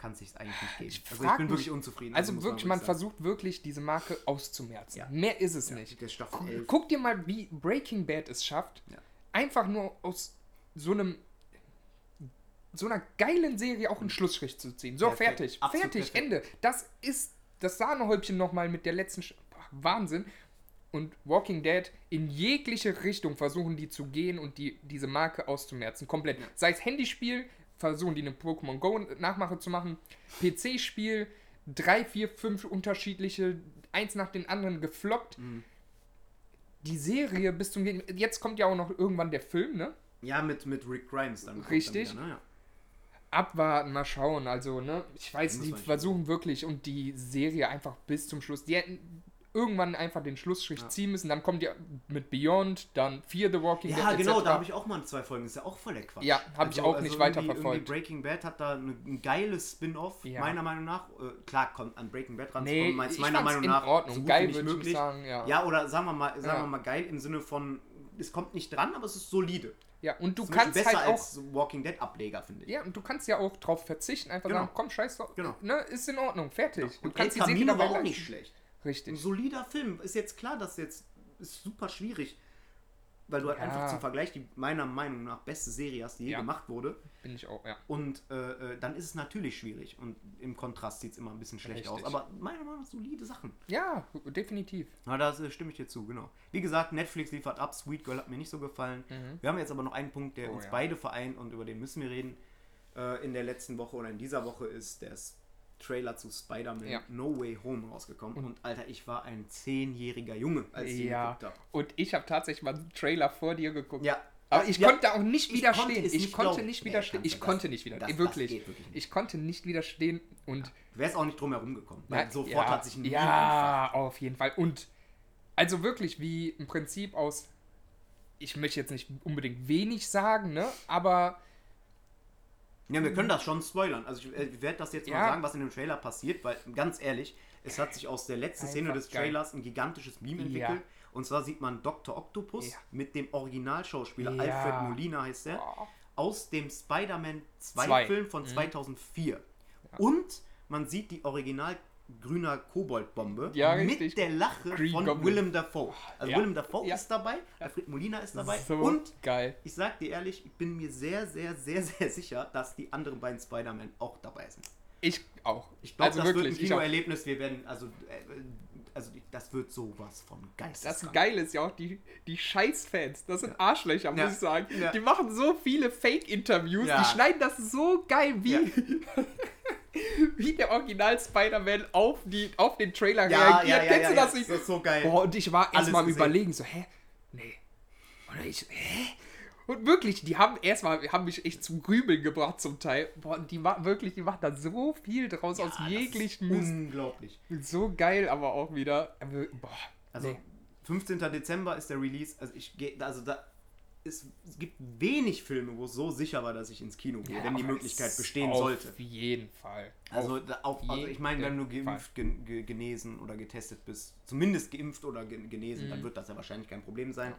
Man kann es sich eigentlich nicht geben. Ich also ich bin mich- wirklich unzufrieden. Also muss wirklich, man sagen. versucht wirklich, diese Marke auszumerzen. Ja. Mehr ist es Ja, nicht. Der Staffel Guck, 11. guck dir mal, wie Breaking Bad es schafft, Ja. einfach nur aus so einem so einer geilen Serie auch einen Schlussstrich zu ziehen. So, Perfekt. fertig. Absolut fertig, perfekt. Ende. Das ist das Sahnehäubchen nochmal mit der letzten... Sch Boah, Wahnsinn. Und Walking Dead in jegliche Richtung versuchen die zu gehen und die, diese Marke auszumerzen. Komplett. Sei es Handyspiel, versuchen die eine Pokémon Go Nachmache zu machen. PC-Spiel, drei, vier, fünf unterschiedliche eins nach dem anderen gefloppt. Mhm. Die Serie bis zum. Jetzt kommt ja auch noch irgendwann der Film, ne? Ja, mit, mit Rick Grimes dann. Richtig. Dann wieder, ne? ja. Abwarten, mal schauen. Also, ne? Ich weiß, die versuchen wirklich und die Serie einfach bis zum Schluss. Die hätten irgendwann einfach den Schlussstrich Ja. ziehen müssen. Dann kommt ja mit Beyond, dann Fear the Walking Ja, Dead. genau, etc. da habe ich auch mal zwei Folgen. Ist ja auch voll der Quatsch. Ja, hab ich auch nicht weiter verfolgt. Breaking Bad hat da eine, ein geiles Spin-off, Ja. meiner Meinung nach. Äh, klar, kommt an Breaking Bad ran. Nee, meiner ich meiner Meinung in nach Ordnung. so Geil würde ich möglich. sagen, ja. Ja, oder sagen wir mal, sagen Ja. wir mal geil im Sinne von, es kommt nicht dran, aber es ist solide. Ja, und du kannst besser halt auch. als Walking Dead Ableger, finde ich. Ja, und du kannst ja auch drauf verzichten, einfach Genau. sagen, komm, scheiß drauf. Genau. Ne, ist in Ordnung, fertig. Du Und El kannst die Serie Camino war auch nicht schlecht. Ein Richtig. solider Film. Ist jetzt klar, dass jetzt ist super schwierig, weil du halt Ja. einfach zum Vergleich die meiner Meinung nach beste Serie hast, die je Ja. gemacht wurde. Bin ich auch, ja. Und äh, äh, dann ist es natürlich schwierig. Und im Kontrast sieht es immer ein bisschen schlecht aus. Richtig. Aber meiner Meinung nach solide Sachen. Ja, definitiv. Na, da äh, stimme ich dir zu, genau. Wie gesagt, Netflix liefert ab. Sweet Girl hat mir nicht so gefallen. Wir haben jetzt aber noch einen Punkt, der Mhm. Oh, uns ja. beide vereint und über den müssen wir reden. Äh, in der letzten Woche oder in dieser Woche ist der Trailer zu Spider-Man Ja. No Way Home rausgekommen. Und, Alter, ich war ein zehnjähriger Junge, als ich Ja. geguckt habe. Und ich habe tatsächlich mal einen Trailer vor dir geguckt. Ja. Aber ich Ja. konnte auch nicht Ich widerstehen. ich nicht konnte nicht widerstehen. ich konnte nicht widerstehen. wirklich. wirklich nicht. Ich konnte nicht widerstehen und Du wärst auch nicht drum herum gekommen. Weil Ja, sofort ja, hat sich ein Ja, auf jeden Fall. Und also wirklich wie im Prinzip aus, ich möchte jetzt nicht unbedingt wenig sagen, ne? Aber Ja, wir können das schon spoilern. Also ich, äh, ich werde das jetzt mal Ja. sagen, was in dem Trailer passiert, weil ganz ehrlich, es hat sich aus der letzten Szene Einfach des geil. Trailers ein gigantisches Meme Ja. entwickelt. Und zwar sieht man Dr. Octopus Ja. mit dem Originalschauspieler Ja. Alfred Molina heißt er, Boah. aus dem Spider-Man 2 Zwei. Film von 2004. Und man sieht die original grüner Koboldbombe Ja, mit der Lache Green von Goblin. Willem Dafoe. Also Ja. Willem Dafoe Ja. ist dabei, Alfred Molina ist dabei so und geil. ich sag dir ehrlich, ich bin mir sehr, sehr, sehr, sehr sicher, dass die anderen beiden Spider-Man auch dabei sind. Ich auch. Ich glaube, also das wird wirklich, ein ich auch. Kinoerlebnis. Wir werden, also, äh, also das wird sowas von geisteskrank. Das Geile ist ja auch, die, die Scheiß-Fans, das sind Arschlöcher, muss Ja. ich sagen. Ja. Die machen so viele Fake-Interviews, Ja. die schneiden das so geil, wie, Ja. wie der Original Spider-Man auf, die, auf den Trailer Ja, reagiert. ja, ja, Kennst ja, du ja. das nicht? Das ist so geil. Boah, und ich war erstmal am überlegen, so, hä? Nee. Oder ich, hä? Und wirklich, die haben erstmal, haben mich echt zum Grübeln gebracht zum Teil. Boah, und die war wirklich, die macht da so viel draus aus jeglichen. Unglaublich. So geil, aber auch wieder. aber, Boah, Also, nee. 15. Dezember ist der Release. Also, ich gehe, also da. Es, gibt wenig Filme, wo es so sicher war, dass ich ins Kino gehe, wenn die Möglichkeit es- bestehen auf sollte. jeden Fall. Also, Auf auf, also jeden ich meine, wenn du geimpft, ge, genesen oder getestet bist, zumindest geimpft oder gen, genesen, Mhm. dann wird das ja wahrscheinlich kein Problem sein.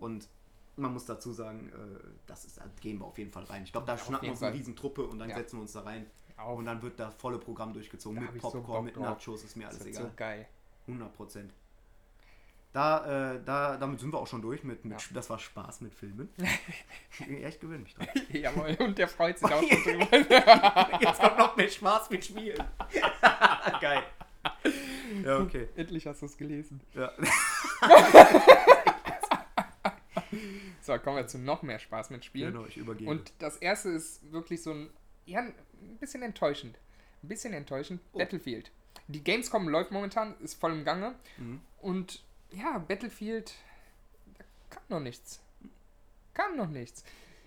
Und man muss dazu sagen, äh, das ist, da gehen wir auf jeden Fall rein. Ich glaube, da schnappen wir jeden uns eine. Riesentruppe und dann Ja. setzen wir uns da rein. Auf. Und dann wird da volle Programm durchgezogen Da mit so Popcorn, Bock mit. Nachos, ist mir das alles wird egal. so geil. 100 Prozent. Da, äh, da, damit sind wir auch schon durch. Mit, mit, Ja. Das war Spaß mit Filmen. ich gewöhne mich dran. Jawohl, und der freut sich auch schon drüber. Jetzt kommt noch mehr Spaß mit Spielen. Geil. Ja, okay. Endlich hast du es gelesen. Ja. So, kommen wir zu noch mehr Spaß mit Spielen. Genau, ich übergebe. Und das erste ist wirklich so ein, ja, ein bisschen enttäuschend. Ein bisschen enttäuschend. Oh. Battlefield. Die Gamescom läuft momentan, ist voll im Gange. Mhm. Und ja, Battlefield, da kam noch nichts. Kam noch nichts.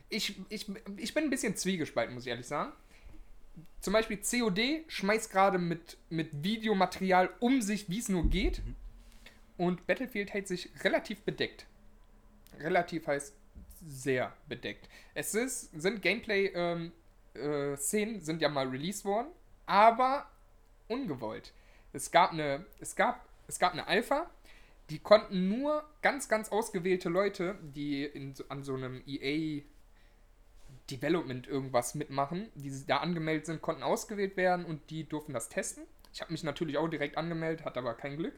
Ich, ich, ich bin ein bisschen zwiegespalten, muss ich ehrlich sagen. Zum Beispiel COD schmeißt gerade mit, mit Videomaterial um sich, wie es nur geht. Und Battlefield hält sich relativ bedeckt. Relativ heißt sehr bedeckt. Es ist, sind Gameplay-Szenen, äh, Szenen sind ja mal released worden, aber ungewollt. Es gab eine, es gab, es gab eine Alpha, die konnten nur ganz, ganz ausgewählte Leute, die in, an so einem EA Development irgendwas mitmachen, die da angemeldet sind, konnten ausgewählt werden und die durften das testen. Ich habe mich natürlich auch direkt angemeldet, hatte aber kein Glück.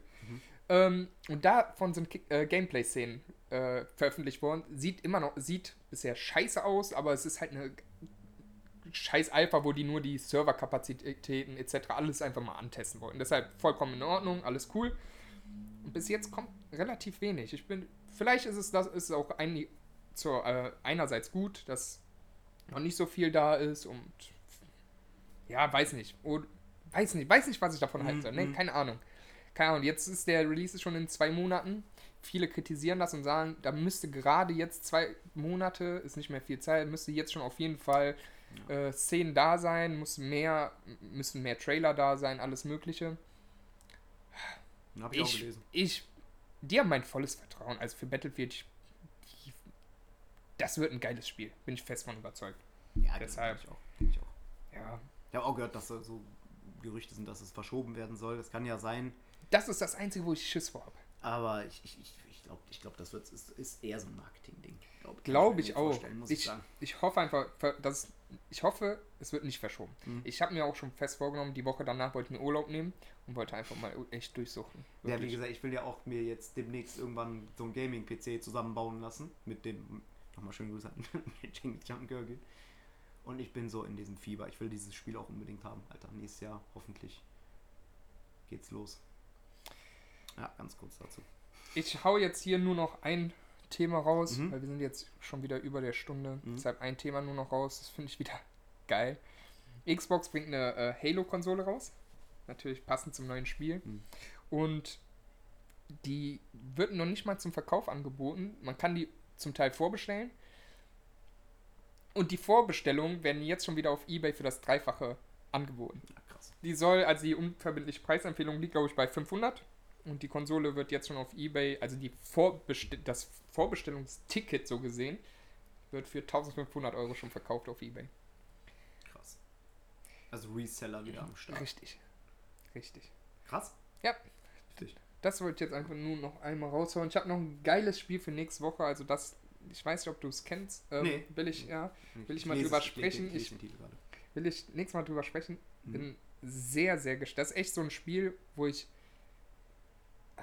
Ähm, und davon sind äh, Gameplay-Szenen äh, veröffentlicht worden. Sieht immer noch, sieht bisher scheiße aus, aber es ist halt eine scheiß Alpha, wo die nur die Serverkapazitäten etc. alles einfach mal antesten wollten. Deshalb vollkommen in Ordnung, alles cool. Und bis jetzt kommt relativ wenig. Ich bin, vielleicht ist es das, ist auch ein, zur, äh, einerseits gut, dass noch nicht so viel da ist und ja, weiß nicht. Und, weiß nicht, weiß nicht, was ich davon halten soll. Ne? mhm. Keine Ahnung. keine Ahnung, jetzt ist der Release schon in zwei Monaten. Viele kritisieren das und sagen, da müsste gerade jetzt zwei Monate, ist nicht mehr viel Zeit, müsste jetzt schon auf jeden Fall äh, Szenen da sein, muss mehr, müssen mehr Trailer da sein, alles Mögliche. Hab ich, auch Ich, gelesen. ich, die haben mein volles Vertrauen. Also für Battlefield, ich, die, das wird ein geiles Spiel, bin ich fest von überzeugt. Ja, deshalb. Ich auch. Ich auch. Ja, Ich habe auch gehört, dass da so Gerüchte sind, dass es verschoben werden soll. Das kann ja sein. das ist das Einzige, wo ich Schiss vor habe. Aber ich, ich, ich, ich glaube, ich glaub, das wird, ist, ist eher so ein Marketing-Ding. Glaub, Glaube kann ich auch. Muss ich, Ich, ich hoffe einfach, dass ich hoffe, es wird nicht verschoben. Mhm. Ich habe mir auch schon fest vorgenommen, die Woche danach wollte ich mir Urlaub nehmen und wollte einfach mal echt durchsuchen. Ja, wie Wirklich. gesagt, ich will ja auch mir jetzt demnächst irgendwann so ein Gaming-PC zusammenbauen lassen. Mit dem, nochmal schönen Grüße an Junkgurgel. Und ich bin so in diesem Fieber. Ich will dieses Spiel auch unbedingt haben, Alter. Nächstes Jahr hoffentlich geht's los. Ja, ganz kurz dazu. Ich hau jetzt hier nur noch ein Thema raus, Mhm. weil wir sind jetzt schon wieder über der Stunde. Mhm. Deshalb ein Thema nur noch raus. Das finde ich wieder geil. Xbox bringt eine äh, Halo-Konsole raus. Natürlich passend zum neuen Spiel. Mhm. Und die wird noch nicht mal zum Verkauf angeboten. Man kann die zum Teil vorbestellen. Und die Vorbestellungen werden jetzt schon wieder auf Ebay für das Dreifache angeboten. Ja. Die soll, also die unverbindliche Preisempfehlung liegt, glaube ich, bei 500. Und die Konsole wird jetzt schon auf Ebay, also die Vorbestell das Vorbestellungsticket so gesehen, wird für 1500 Euro schon verkauft auf Ebay. Krass. Also Reseller wieder am Start. Richtig. Richtig. Krass. Ja. Richtig. Das wollte ich jetzt einfach nur noch einmal raushauen. Ich habe noch ein geiles Spiel für nächste Woche. Also das, ich weiß nicht, ob du es kennst. Ähm, Nee. Will ich, ja, Will ich mal drüber sprechen? Ich- will ich nächstes Mal drüber sprechen. Mhm. Bin sehr, sehr gespannt. Das ist echt so ein Spiel, wo ich.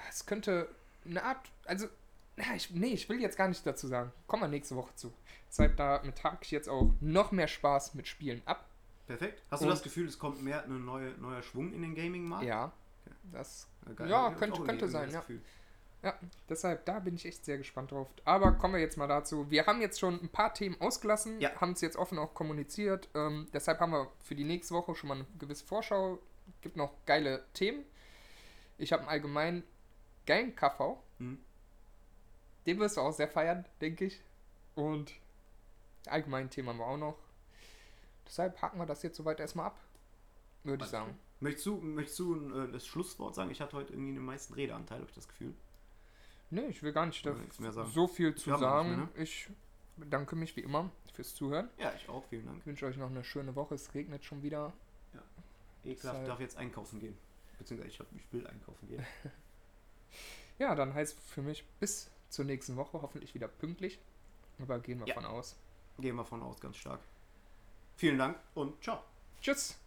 Es könnte eine Art. Also. Ja, ich, nee, ich will jetzt gar nicht dazu sagen. Kommen wir nächste Woche zu. Deshalb damit hake ich jetzt auch noch mehr Spaß mit Spielen ab. Perfekt. Hast du Und- das Gefühl, es kommt mehr ein neue, neuer Schwung in den Gaming-Markt? Ja. Das. geil. Ja, könnte- könnte sein, ja. Gefühl. Ja, deshalb, da bin ich echt sehr gespannt drauf. Aber kommen wir jetzt mal dazu. Wir haben jetzt schon ein paar Themen ausgelassen, Ja. haben es jetzt offen auch kommuniziert. Ähm, deshalb haben wir für die nächste Woche schon mal eine gewisse Vorschau. Gibt noch geile Themen. Ich habe allgemein geilen KV. Mhm. Den wirst du auch sehr feiern, denke ich. Und allgemein Thema haben wir auch noch. Deshalb haken wir das jetzt soweit erstmal ab. Würde ich sagen. Möchtest du, möchtest du äh, das Schlusswort sagen? Ich hatte heute irgendwie den meisten Redeanteil, habe ich das Gefühl. Nee, ich will gar nicht Ja, so viel zu sagen. mehr, Ich bedanke mich wie immer fürs Zuhören. Ja, ich auch. Vielen Dank. Ich wünsche euch noch eine schöne Woche. Es regnet schon wieder. Ekelhaft, Deshalb- darf jetzt einkaufen gehen. Beziehungsweise ich, hab, ich will einkaufen gehen. Ja, dann heißt für mich bis zur nächsten Woche hoffentlich wieder pünktlich. Aber gehen wir Ja. von aus. Gehen wir von aus, ganz stark. Vielen Dank und ciao. Tschüss.